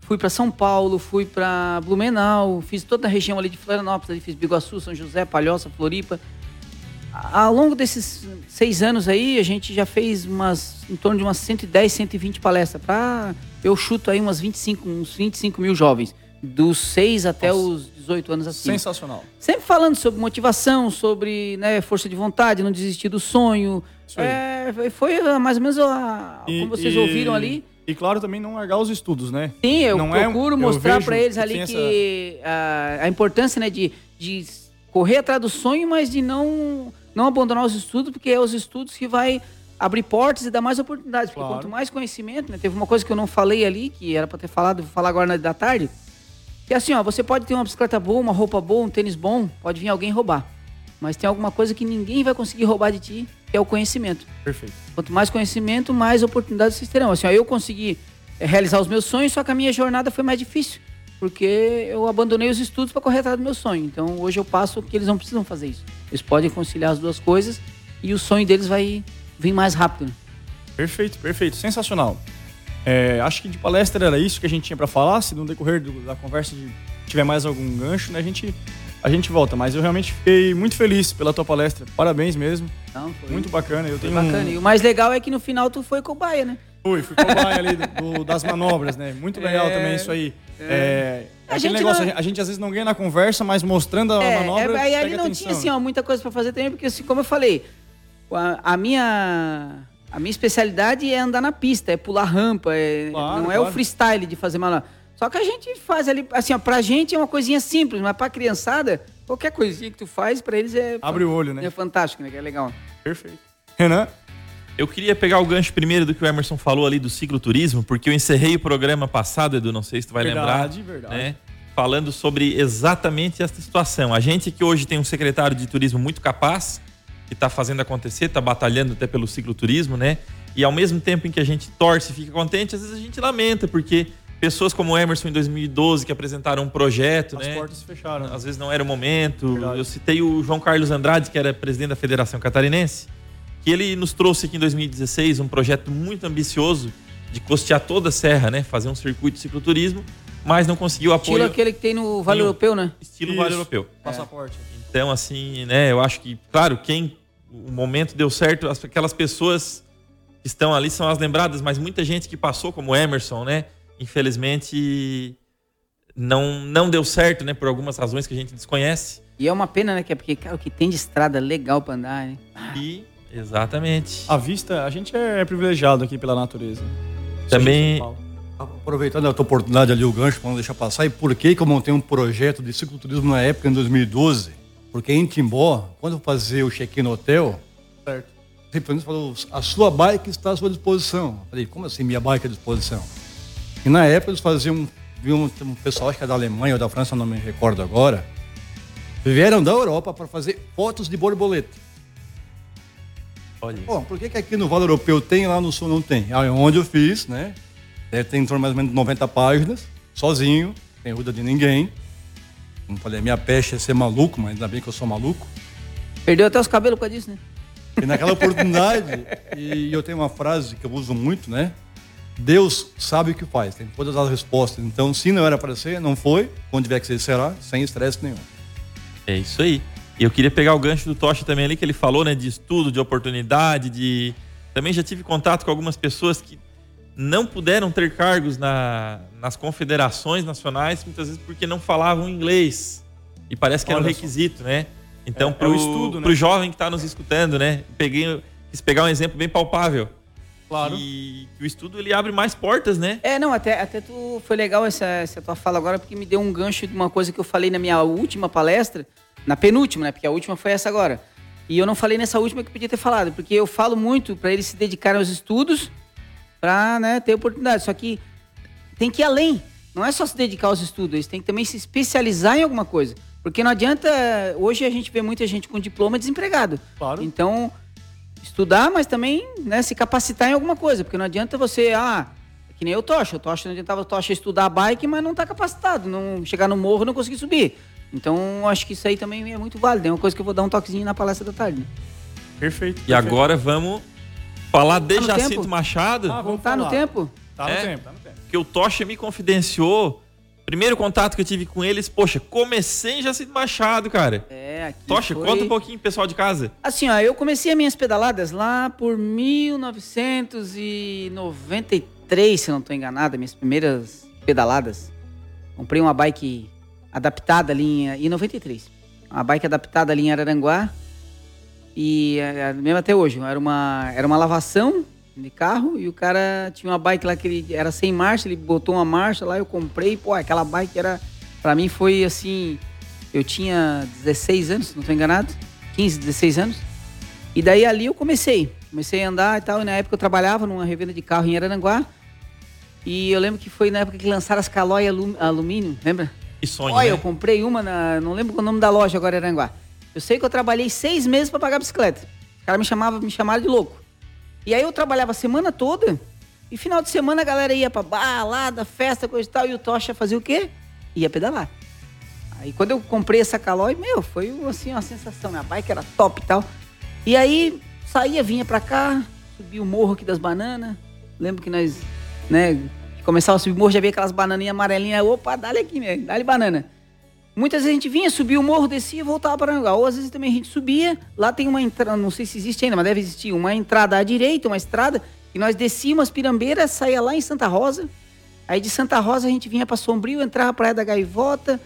[SPEAKER 4] fui para São Paulo, fui para Blumenau, fiz toda a região ali de Florianópolis, ali fiz Biguaçu, São José, Palhoça, Floripa ao longo desses seis anos aí, a gente já fez umas, em torno de umas 110, 120 palestras. Pra, eu chuto aí umas 25, uns 25 mil jovens. Dos 6 até Nossa. os 18 anos assim.
[SPEAKER 2] Sensacional.
[SPEAKER 4] Sempre falando sobre motivação, sobre né, força de vontade, não desistir do sonho. É, foi mais ou menos a, e, como vocês e, ouviram ali.
[SPEAKER 2] E claro, também não largar os estudos, né?
[SPEAKER 4] Sim, eu não é procuro é, mostrar para eles ali que, essa... a, a, importância né, de, de correr atrás do sonho, mas de não não abandonar os estudos, porque é os estudos que vai abrir portas e dar mais oportunidades. Porque claro. quanto mais conhecimento, né? Teve uma coisa que eu não falei ali, que era para ter falado, vou falar agora na da tarde. É assim, ó, você pode ter uma bicicleta boa, uma roupa boa, um tênis bom, pode vir alguém roubar. Mas tem alguma coisa que ninguém vai conseguir roubar de ti, que é o conhecimento.
[SPEAKER 2] Perfeito.
[SPEAKER 4] Quanto mais conhecimento, mais oportunidades vocês terão. Assim, ó, eu consegui eh, realizar os meus sonhos, só que a minha jornada foi mais difícil. Porque eu abandonei os estudos para correr atrás do meu sonho. Então hoje eu passo que eles não precisam fazer isso. Eles podem conciliar as duas coisas e o sonho deles vai vir mais rápido.
[SPEAKER 2] Perfeito, perfeito. Sensacional. É, acho que de palestra era isso que a gente tinha para falar. Se no decorrer do, da conversa tiver mais algum gancho, né, a gente, a gente volta. Mas eu realmente fiquei muito feliz pela tua palestra. Parabéns mesmo. Não, muito bacana. Eu tenho
[SPEAKER 4] bacana. Um... E o mais legal é que no final tu foi cobaia, né?
[SPEAKER 2] Fui, fui cobaia ali do, do, das manobras, né? Muito legal é... também isso aí. É, é aquele negócio, não... a gente às vezes não ganha na conversa, mas mostrando a é, manobra.
[SPEAKER 4] É, aí ali não atenção. tinha assim, ó, muita coisa para fazer também, porque assim, como eu falei, a, a, minha. A minha especialidade é andar na pista, é pular rampa, é, claro, não é o freestyle de fazer manobra. Só que a gente faz ali, assim, ó, pra gente é uma coisinha simples, mas pra criançada, qualquer coisinha que tu faz, pra eles é.
[SPEAKER 2] Abre o olho, né?
[SPEAKER 4] É fantástico, né? Que é legal.
[SPEAKER 2] Perfeito. Renan?
[SPEAKER 3] Eu queria pegar o gancho primeiro do que o Emerson falou ali do cicloturismo, porque eu encerrei o programa passado, Edu, não sei se tu vai verdade, lembrar. Verdade, né? Falando sobre exatamente essa situação. A gente que hoje tem um secretário de turismo muito capaz, que está fazendo acontecer, está batalhando até pelo cicloturismo, né? E ao mesmo tempo em que a gente torce e fica contente, às vezes a gente lamenta, porque pessoas como o Emerson em 2012 que apresentaram um projeto,
[SPEAKER 2] As
[SPEAKER 3] né?
[SPEAKER 2] portas fecharam.
[SPEAKER 3] Às vezes não era o momento. Verdade. Eu citei o João Carlos Andrade, que era presidente da Federação Catarinense que ele nos trouxe aqui em 2016 um projeto muito ambicioso de custear toda a serra, né? Fazer um circuito de cicloturismo, mas não conseguiu apoio.
[SPEAKER 4] Estilo aquele que tem no Vale Europeu, né?
[SPEAKER 3] Estilo Isso. Vale Europeu.
[SPEAKER 2] Passaporte.
[SPEAKER 3] É. Então, assim, né? Eu acho que, claro, quem o momento deu certo, aquelas pessoas que estão ali são as lembradas, mas muita gente que passou, como Emerson, né? Infelizmente não, não deu certo, né? Por algumas razões que a gente desconhece.
[SPEAKER 4] E é uma pena, né? Que é porque, cara, o que tem de estrada legal para andar, né?
[SPEAKER 3] E Exatamente.
[SPEAKER 2] A vista, a gente é privilegiado aqui pela natureza.
[SPEAKER 3] Também.
[SPEAKER 5] Aproveitando a tua oportunidade ali, o gancho, para não deixar passar, e por que, que eu montei um projeto de cicloturismo na época, em 2012? Porque em Timbó, quando eu fazia o check-in no hotel, certo. o representante falou, a sua bike está à sua disposição. Eu falei, como assim minha bike à disposição? E na época eles faziam, viam um pessoal, acho que é da Alemanha ou da França, não me recordo agora, vieram da Europa para fazer fotos de borboleta. Olha Bom, por que, que aqui no Vale Europeu tem e lá no Sul não tem? Aí é onde eu fiz, né? Deve ter em torno mais ou menos 90 páginas, sozinho, sem ajuda de ninguém. Como falei, a minha peste é ser maluco, mas ainda bem que eu sou maluco.
[SPEAKER 4] Perdeu até os cabelos por causa disso, né?
[SPEAKER 5] E naquela oportunidade, e eu tenho uma frase que eu uso muito, né? Deus sabe o que faz, tem todas as respostas. Então, se não era para ser, não foi. Quando tiver que ser, será, sem estresse nenhum.
[SPEAKER 3] É isso aí. E eu queria pegar o gancho do Tocha também ali, que ele falou, né, de estudo, de oportunidade, de. Também já tive contato com algumas pessoas que não puderam ter cargos na, nas confederações nacionais, muitas vezes porque não falavam inglês. E parece que era um
[SPEAKER 2] Olha só.
[SPEAKER 3] requisito, né? Então,
[SPEAKER 2] É, é
[SPEAKER 3] pro,
[SPEAKER 2] o estudo, né?
[SPEAKER 3] pro jovem que tá nos escutando, né? Peguei, quis pegar um exemplo bem palpável.
[SPEAKER 2] Claro.
[SPEAKER 3] Que o estudo ele abre mais portas, né?
[SPEAKER 4] É, não, até, até tu foi legal essa, essa tua fala agora, porque me deu um gancho de uma coisa que eu falei na minha última palestra, na penúltima, né? Porque a última foi essa agora. E eu não falei nessa última que eu podia ter falado, porque eu falo muito para eles se dedicarem aos estudos para né, ter oportunidade. Só que tem que ir além. Não é só se dedicar aos estudos, eles têm que também se especializar em alguma coisa. Porque não adianta. Hoje a gente vê muita gente com diploma desempregado.
[SPEAKER 2] Claro.
[SPEAKER 4] Então, estudar, mas também né, se capacitar em alguma coisa. Porque não adianta você. Ah, é que nem o Tocha. O Tocha não adiantava Tocha estudar bike, mas não tá capacitado. Não chegar no morro não conseguir subir. Então, acho que isso aí também é muito válido. É uma coisa que eu vou dar um toquezinho na palestra da tarde. né?
[SPEAKER 2] Perfeito.
[SPEAKER 3] E agora vamos falar de
[SPEAKER 4] Tá no
[SPEAKER 3] Jacinto
[SPEAKER 4] tempo?
[SPEAKER 3] Machado,
[SPEAKER 2] Ah, vamos
[SPEAKER 4] Tá no
[SPEAKER 2] falar.
[SPEAKER 4] tempo?
[SPEAKER 2] Tá no
[SPEAKER 3] É.
[SPEAKER 2] tempo, tá no tempo.
[SPEAKER 3] que o Tocha me confidenciou. Primeiro contato que eu tive com eles, poxa, comecei em Jacinto Machado, cara.
[SPEAKER 4] É, aqui.
[SPEAKER 3] Tocha,
[SPEAKER 4] foi-
[SPEAKER 3] conta um pouquinho, pessoal de casa.
[SPEAKER 4] Assim, ó, eu comecei as minhas pedaladas lá por 1993, se eu não estou enganado, minhas primeiras pedaladas. Comprei uma bike adaptada ali em, em 93. Uma bike adaptada ali em Araranguá. E é, mesmo até hoje, era uma, era uma lavação de carro e o cara tinha uma bike lá que ele era sem marcha, ele botou uma marcha lá, eu comprei, pô, aquela bike era, pra mim foi assim, eu tinha 16 anos, não estou enganado, 15, 16 anos. E daí ali eu comecei. Comecei a andar e tal. E na época eu trabalhava numa revenda de carro em Araranguá. E eu lembro que foi na época que lançaram as Calói alum- Alumínio, lembra?
[SPEAKER 3] Que sonho,
[SPEAKER 4] Olha,
[SPEAKER 3] né?
[SPEAKER 4] eu comprei uma, na, não lembro o nome da loja agora em Aranguá. Eu sei que eu trabalhei seis meses para pagar a bicicleta. Os caras me chamavam, me chamaram de louco. E aí eu trabalhava a semana toda. E final de semana a galera ia pra balada, festa, coisa e tal. E o Tocha fazia o quê? Ia pedalar. Aí quando eu comprei essa Calói, meu, foi assim uma sensação. Minha bike era top e tal. E aí saía, vinha pra cá, subia o morro aqui das bananas. Lembro que nós, né, começava a subir o morro, já via aquelas bananinhas amarelinhas. Opa, dá-lhe aqui, né? Dá-lhe banana. Muitas vezes a gente vinha, subia o morro, descia e voltava para Aranguá. Ou às vezes também a gente subia, lá tem uma entrada, não sei se existe ainda, mas deve existir, uma entrada à direita, uma estrada, e nós descíamos as pirambeiras, saía lá em Santa Rosa. Aí de Santa Rosa a gente vinha para Sombrio, entrava Praia da Gaivota,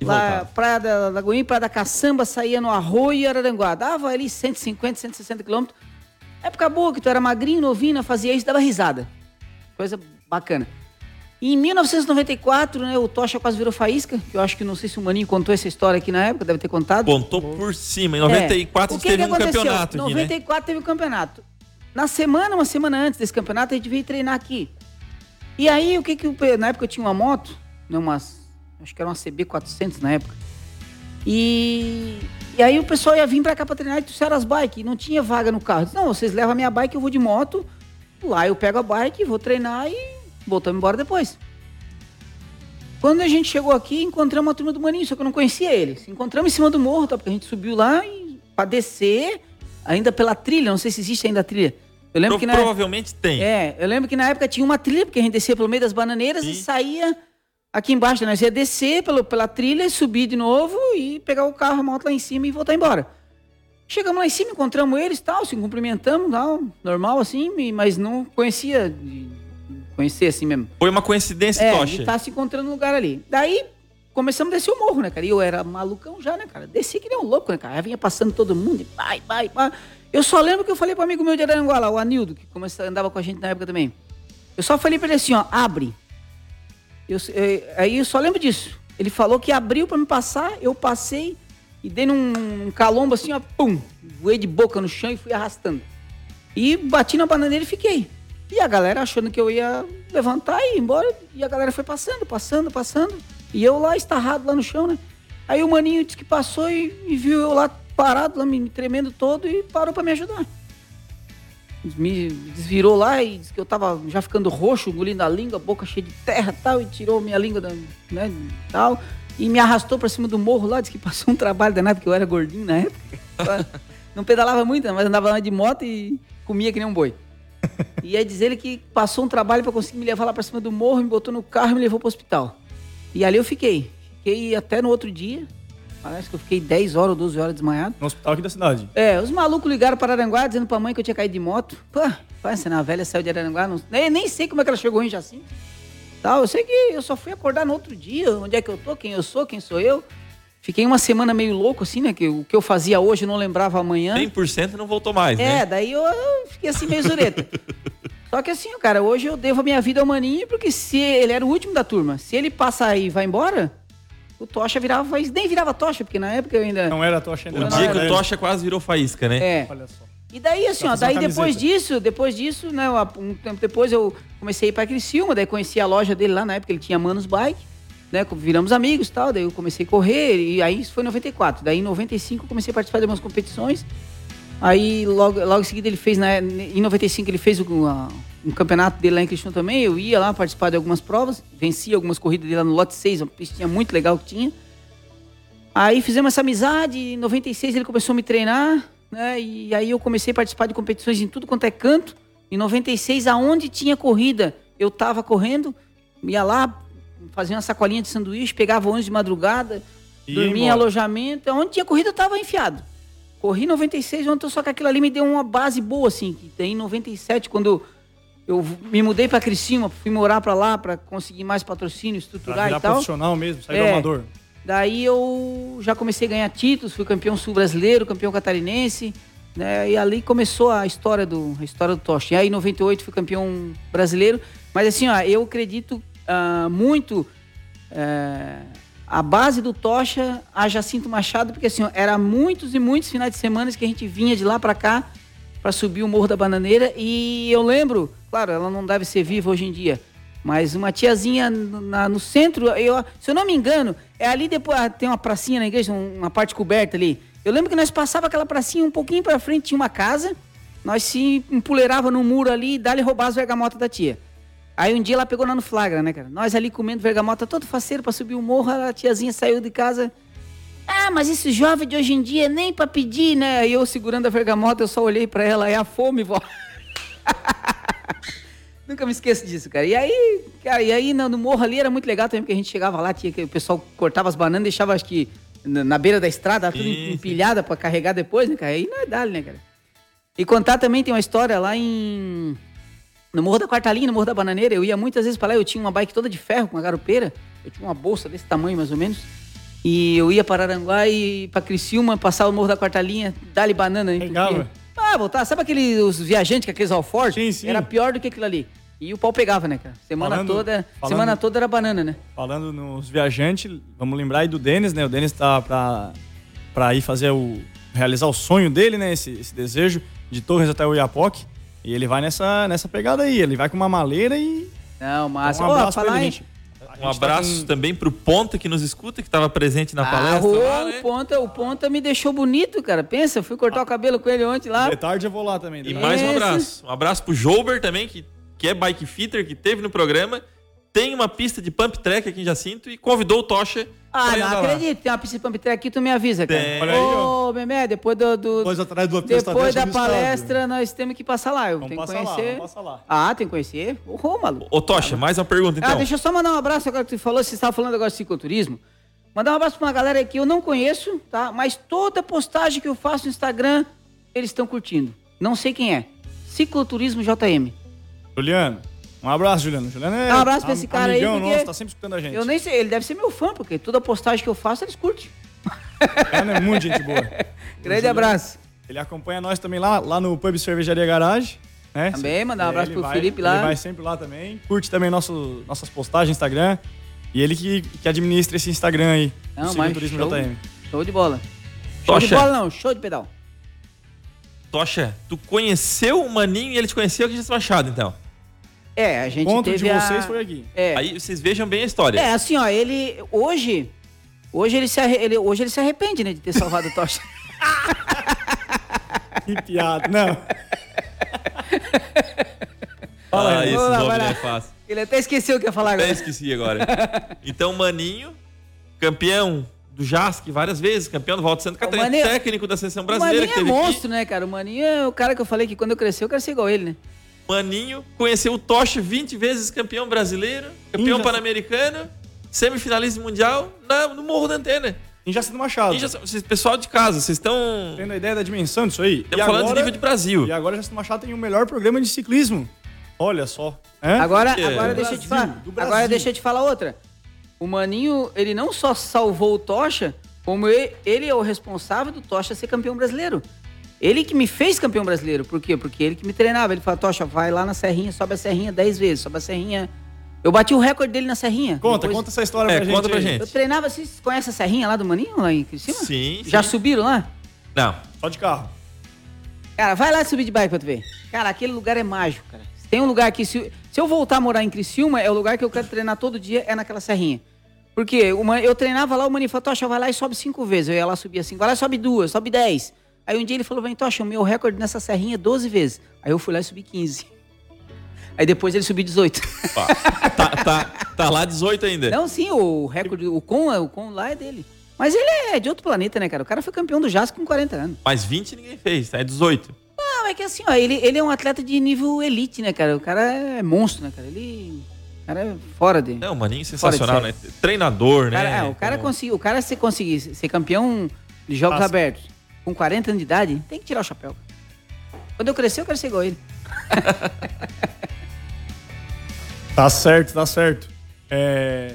[SPEAKER 3] E
[SPEAKER 4] lá
[SPEAKER 3] voltava.
[SPEAKER 4] Praia da Lagoinha, Praia da Caçamba, saía no Arroio e Araranguá. Dava ali 150, 160 quilômetros. Época boa, que tu era magrinho, novinho, fazia isso, dava risada. Coisa bacana. E em 1994, né, o Tocha quase virou faísca, eu acho que não sei se o Maninho contou essa história aqui na época, deve ter contado.
[SPEAKER 3] Contou por cima. Em 94
[SPEAKER 4] É. O que
[SPEAKER 3] teve
[SPEAKER 4] que
[SPEAKER 3] um
[SPEAKER 4] aconteceu?
[SPEAKER 3] campeonato né?
[SPEAKER 4] 94 teve o campeonato. Na semana, uma semana antes desse campeonato, a gente veio treinar aqui. E aí, o que que... Na época eu tinha uma moto, né, umas... Acho que era uma CB400 na época. E... E aí o pessoal ia vir pra cá pra treinar e trouxeram as bikes. Não tinha vaga no carro. Eu disse, não, vocês levam a minha bike, eu vou de moto. Lá eu pego a bike, vou treinar e voltamos embora depois. Quando a gente chegou aqui, encontramos a turma do Maninho, só que eu não conhecia eles. Encontramos em cima do morro, tá? Porque a gente subiu lá e pra descer, ainda pela trilha, não sei se existe ainda a trilha. Eu lembro
[SPEAKER 3] Pro-
[SPEAKER 4] que na
[SPEAKER 3] Provavelmente tem.
[SPEAKER 4] É, eu lembro que na época tinha uma trilha, porque a gente descia pelo meio das bananeiras e
[SPEAKER 3] Sim.
[SPEAKER 4] saía aqui embaixo. né? Nós ia descer pelo, pela trilha, subir de novo e pegar o carro, a moto lá em cima e voltar embora. Chegamos lá em cima, encontramos eles tal, se cumprimentamos, tal, normal assim, e- mas não conhecia, de- conhecer assim mesmo.
[SPEAKER 3] Foi uma coincidência,
[SPEAKER 4] É,
[SPEAKER 3] Tocha.
[SPEAKER 4] tá se encontrando no lugar ali. Daí, começamos a descer o morro, né, cara? E eu era malucão já, né, cara? Desci que nem um louco, né, cara? Aí vinha passando todo mundo, e vai, vai, vai. Eu só lembro que eu falei pro amigo meu de Aranguá lá, o Anildo, que começa, andava com a gente na época também. Eu só falei pra ele assim, ó, abre. Eu, eh, aí eu só lembro disso. Ele falou que abriu pra me passar, eu passei e dei num, num calombo assim, ó, pum. Voei de boca no chão e fui arrastando. E bati na bananeira e fiquei. E a galera achando que eu ia levantar e ir embora. E a galera foi passando, passando, passando. E eu lá estarrado lá no chão, né? Aí o maninho disse que passou e, e viu eu lá parado, lá me, me tremendo todo e parou pra me ajudar. Me desvirou lá e disse que eu tava já ficando roxo, engolindo a língua, boca cheia de terra e tal, e tirou minha língua da, né, tal. E me arrastou pra cima do morro lá, disse que passou um trabalho danado, que eu era gordinho na época. Não pedalava muito, mas andava lá de moto e comia que nem um boi. E aí diz ele que passou um trabalho pra conseguir me levar lá pra cima do morro, me botou no carro e me levou pro hospital. E ali eu fiquei. Fiquei até no outro dia. Parece que eu fiquei 10 horas ou 12 horas desmaiado.
[SPEAKER 2] No hospital aqui da cidade.
[SPEAKER 4] É, os malucos ligaram para Aranguá dizendo pra mãe que eu tinha caído de moto. Pô, pensa, na velha saiu de Aranguá, não, nem, nem sei como é que ela chegou em Jacinto. Tal, eu sei que eu só fui acordar no outro dia, onde é que eu tô, quem eu sou, quem sou eu. Fiquei uma semana meio louco, assim, né? Que o que eu fazia hoje eu não lembrava amanhã.
[SPEAKER 3] 100% não voltou mais,
[SPEAKER 4] É,
[SPEAKER 3] né?
[SPEAKER 4] daí eu, eu fiquei assim meio zureta. Só que assim, cara, hoje eu devo a minha vida ao Maninho, porque se ele era o último da turma, se ele passa e vai embora, o Tocha virava, nem virava Tocha, porque na época eu ainda...
[SPEAKER 2] Não era a tocha ainda.
[SPEAKER 3] O dia que
[SPEAKER 2] era.
[SPEAKER 3] o Tocha quase virou faísca, né?
[SPEAKER 4] É.
[SPEAKER 2] Olha só.
[SPEAKER 4] E daí, assim,
[SPEAKER 2] Pra
[SPEAKER 4] ó, daí depois disso, depois disso, né, um tempo depois eu comecei a ir pra Criciúma, daí conheci a loja dele lá, na época ele tinha Manos Bike, né, viramos amigos tal, daí eu comecei a correr, e aí isso foi em 94, daí em 95 eu comecei a participar de umas competições, aí logo, logo em seguida ele fez, né, em 95 ele fez a- um campeonato dele lá em Criciúma também, eu ia lá participar de algumas provas, venci algumas corridas dele lá no lote 6, uma pistinha muito legal que tinha, Aí fizemos essa amizade, em 96 ele começou a me treinar, né? E aí eu comecei a participar de competições em tudo quanto é canto. Em 96, aonde tinha corrida, eu tava correndo, ia lá, fazia uma sacolinha de sanduíche, pegava ônibus de madrugada,
[SPEAKER 2] E ia
[SPEAKER 4] dormia em alojamento. Onde tinha corrida, eu tava enfiado. Corri em 96, ontem, só que aquilo ali me deu uma base boa, assim. Que daí em 97, quando eu me mudei pra Criciúma, fui morar pra lá pra conseguir mais patrocínio, estruturar e tal.
[SPEAKER 2] profissional mesmo, sair do
[SPEAKER 4] É.
[SPEAKER 2] amador.
[SPEAKER 4] Daí eu já comecei a ganhar títulos, fui campeão sul brasileiro, campeão catarinense, né? E ali começou a história do a história do Tocha. E aí em 98 fui campeão brasileiro, mas assim, ó, eu acredito ah, muito eh, a base do Tocha a Jacinto Machado, porque assim, era muitos e muitos finais de semana que a gente vinha de lá pra cá para subir o Morro da Bananeira e eu lembro, claro, ela não deve ser viva hoje em dia, mas uma tiazinha no, na- no centro, eu, se eu não me engano, é ali depois ah, tem uma pracinha na igreja, um- uma parte coberta ali. Eu lembro que nós passava aquela pracinha um pouquinho para frente, tinha uma casa, nós se empoleirava no muro ali e dali roubar as vergamotas da tia. Aí um dia ela pegou lá no flagra, né, cara? Nós ali comendo vergamota todo faceiro pra subir o morro, a tiazinha saiu de casa. Ah, mas esse jovem de hoje em dia nem pra pedir, né? Aí eu segurando a vergamota, eu só olhei pra ela, é a fome, vó. Nunca me esqueço disso, cara. E aí, cara, e aí no, morro ali era muito legal também, porque a gente chegava lá, tinha que o pessoal cortava as bananas, deixava acho que na, na beira da estrada, tudo
[SPEAKER 3] sim.
[SPEAKER 4] empilhada pra carregar depois, né, cara? Aí não é dali, né, cara? E contar também tem uma história lá em no Morro da Quarta Linha, no Morro da Bananeira, eu ia muitas vezes pra lá, eu tinha uma bike toda de ferro com uma garupeira, eu tinha uma bolsa desse tamanho mais ou menos. E eu ia para Aranguá e pra Criciúma, passar o Morro da Quarta Linha, dar-lhe banana, hein?
[SPEAKER 2] Pegava?
[SPEAKER 4] Ah, voltar. Sabe aqueles os viajantes com aqueles alforjes?
[SPEAKER 2] Sim, sim.
[SPEAKER 4] Era pior do que aquilo ali. E o pau pegava, né, cara? Semana
[SPEAKER 2] Falando-
[SPEAKER 4] toda,
[SPEAKER 2] falando-
[SPEAKER 4] semana toda era banana, né?
[SPEAKER 2] Falando nos viajantes, vamos lembrar aí do Denis, né? O Denis tá pra, pra ir fazer o. realizar o sonho dele, né? Esse, esse desejo de Torres até o Iapoque. E ele vai nessa, nessa pegada aí. Ele vai com uma maleira e.
[SPEAKER 4] Não, massa.
[SPEAKER 2] um abraço pra
[SPEAKER 4] falar
[SPEAKER 2] ele,
[SPEAKER 3] Um
[SPEAKER 2] tá
[SPEAKER 3] abraço
[SPEAKER 2] com-
[SPEAKER 3] também pro Ponta que nos escuta, que estava presente na
[SPEAKER 4] Ah,
[SPEAKER 3] palestra.
[SPEAKER 4] ô,
[SPEAKER 3] lá, né?
[SPEAKER 4] o, ponta, o Ponta me deixou bonito, cara. Pensa, fui cortar o cabelo com ele ontem lá.
[SPEAKER 2] De tarde eu vou lá também.
[SPEAKER 3] E
[SPEAKER 2] né?
[SPEAKER 3] mais um abraço. Um abraço pro Jouber também, que, que é bike fitter, que teve no programa. Tem uma pista de pump track aqui em Jacinto e convidou o Tocha
[SPEAKER 4] Ah,
[SPEAKER 3] ir
[SPEAKER 4] não acredito. Tem uma track aqui, tu me avisa, cara.
[SPEAKER 3] Tem.
[SPEAKER 2] Olha aí,
[SPEAKER 4] Ô, Memé, depois do... do-
[SPEAKER 5] Depois atrás do
[SPEAKER 4] depois da palestra, nós temos que passar lá. Eu
[SPEAKER 2] Vamos
[SPEAKER 4] tenho que
[SPEAKER 2] passar lá,
[SPEAKER 4] conhecer.
[SPEAKER 2] vamos passar lá.
[SPEAKER 4] Ah, tem que conhecer. Ô, maluco.
[SPEAKER 3] Ô, Tocha, mais uma pergunta então.
[SPEAKER 4] Ah, deixa eu só mandar um abraço agora que tu falou, você estava falando agora de cicloturismo. Mandar um abraço pra uma galera que eu não conheço, tá? Mas toda postagem que eu faço no Instagram, eles estão curtindo. Não sei quem é. Cicloturismo JM.
[SPEAKER 2] Juliano. Um abraço, Juliano. Juliano é.
[SPEAKER 4] Um abraço pra esse cara aí,
[SPEAKER 2] amigão
[SPEAKER 4] porque
[SPEAKER 2] nosso, tá sempre escutando a gente.
[SPEAKER 4] Eu nem sei, ele deve ser meu fã, porque toda postagem que eu faço, eles curtem.
[SPEAKER 2] Juliano é muito gente boa.
[SPEAKER 4] Grande
[SPEAKER 2] Juliano.
[SPEAKER 4] abraço.
[SPEAKER 2] Ele acompanha nós também lá, lá no Pub Cervejaria Garage. Né?
[SPEAKER 4] Também, mandar um abraço
[SPEAKER 2] ele
[SPEAKER 4] pro
[SPEAKER 2] vai-
[SPEAKER 4] Felipe lá.
[SPEAKER 2] Ele vai sempre lá também. Curte também nosso, nossas postagens no Instagram. E ele que, que administra esse Instagram aí.
[SPEAKER 4] Não, mas
[SPEAKER 2] Cicloturismo
[SPEAKER 4] show.
[SPEAKER 2] JM.
[SPEAKER 4] Show de bola. Show de
[SPEAKER 3] Tocha.
[SPEAKER 4] bola não, show de pedal.
[SPEAKER 3] Tocha, tu conheceu o Maninho e ele te conheceu aqui Jacinto Machado, então.
[SPEAKER 4] É, a
[SPEAKER 2] O
[SPEAKER 4] gente
[SPEAKER 2] encontro
[SPEAKER 4] teve
[SPEAKER 2] de
[SPEAKER 4] a...
[SPEAKER 2] vocês foi aqui.
[SPEAKER 4] É,
[SPEAKER 3] Aí vocês vejam bem a história.
[SPEAKER 4] é, assim, ó, ele... Hoje... Hoje ele, se arre- ele, hoje ele se arrepende, né, de ter salvado o Tocha.
[SPEAKER 2] Que piada. Não. Fala
[SPEAKER 3] ah,
[SPEAKER 2] aí.
[SPEAKER 3] esse
[SPEAKER 4] Vamos lá,
[SPEAKER 3] nome não é fácil.
[SPEAKER 4] Ele até esqueceu o que ia falar
[SPEAKER 3] Até
[SPEAKER 4] agora.
[SPEAKER 3] esqueci agora. Então, Maninho, campeão do JASC várias vezes, campeão do Volta Santa Catarina,
[SPEAKER 4] Maninho-
[SPEAKER 3] técnico da seleção
[SPEAKER 4] O
[SPEAKER 3] brasileira
[SPEAKER 4] Maninho
[SPEAKER 3] que
[SPEAKER 4] é monstro, né, cara? O Maninho é o cara que eu falei que quando eu crescer eu quero ser igual ele, né?
[SPEAKER 3] Maninho conheceu o Tocha 20 vezes campeão brasileiro, campeão pan-americano, semifinalista mundial na- no Morro da Antena.
[SPEAKER 2] Em Jacinto Machado.
[SPEAKER 3] Pessoal de casa, vocês estão
[SPEAKER 2] Tendo a ideia da dimensão disso aí.
[SPEAKER 3] estamos falando de nível de Brasil.
[SPEAKER 2] E agora Jacinto Machado tem o melhor programa de ciclismo. Olha só. Hã?
[SPEAKER 4] Agora,
[SPEAKER 3] É.
[SPEAKER 4] agora
[SPEAKER 2] Do
[SPEAKER 4] deixa eu te
[SPEAKER 2] Brasil,
[SPEAKER 4] falar.
[SPEAKER 2] Brasil.
[SPEAKER 4] Agora deixa eu te falar outra. O Maninho, ele não só salvou o Tocha, como ele, ele é o responsável do Tocha ser campeão brasileiro. Ele que me fez campeão brasileiro. Por quê? Porque ele que me treinava. Ele falou, Tocha, vai lá na Serrinha, sobe a Serrinha 10 vezes, sobe a Serrinha. Eu bati o recorde dele na Serrinha.
[SPEAKER 2] Conta,
[SPEAKER 4] Depois-
[SPEAKER 2] conta essa história
[SPEAKER 3] É,
[SPEAKER 2] pra gente.
[SPEAKER 3] conta pra gente.
[SPEAKER 4] Eu treinava, vocês conhecem a Serrinha lá do Maninho, lá em cima?
[SPEAKER 3] Sim,
[SPEAKER 4] Já
[SPEAKER 3] sim.
[SPEAKER 4] subiram lá?
[SPEAKER 3] Não.
[SPEAKER 2] Só de carro.
[SPEAKER 4] Cara, vai lá subir de bike pra tu ver. Cara, aquele lugar é mágico, cara. Tem um lugar aqui, se, se eu voltar a morar em Criciúma, é o lugar que eu quero treinar todo dia, é naquela serrinha. Porque uma, eu treinava lá, o Mani falou, Tocha, vai lá e sobe cinco vezes. Eu ia lá subir assim, vai lá e sobe duas, sobe dez. Aí um dia ele falou, vem, Tocha, o meu recorde nessa serrinha é 12 vezes. Aí eu fui lá e subi 15. Aí depois ele subiu 18.
[SPEAKER 3] Ó, tá, tá, tá lá 18 ainda.
[SPEAKER 4] Não, sim, o recorde, o com, o com lá é dele. Mas ele é de outro planeta, né, cara? O cara foi campeão do Jasco com 40 anos.
[SPEAKER 3] Mas 20 ninguém fez, tá? É 18.
[SPEAKER 4] Não, é que assim, ó, ele, ele é um atleta de nível elite, né, cara? O cara é monstro, né, cara? Ele. O cara é fora de.
[SPEAKER 3] Não, maninho sensacional, né? Treinador,
[SPEAKER 4] O cara,
[SPEAKER 3] né?
[SPEAKER 4] é, o cara
[SPEAKER 3] Como-
[SPEAKER 4] conseguiu, o cara se conseguir ser campeão de jogos abertos com 40 anos de idade, tem que tirar o chapéu. Quando eu crescer, eu quero ser igual ele.
[SPEAKER 2] Tá certo, tá certo. É.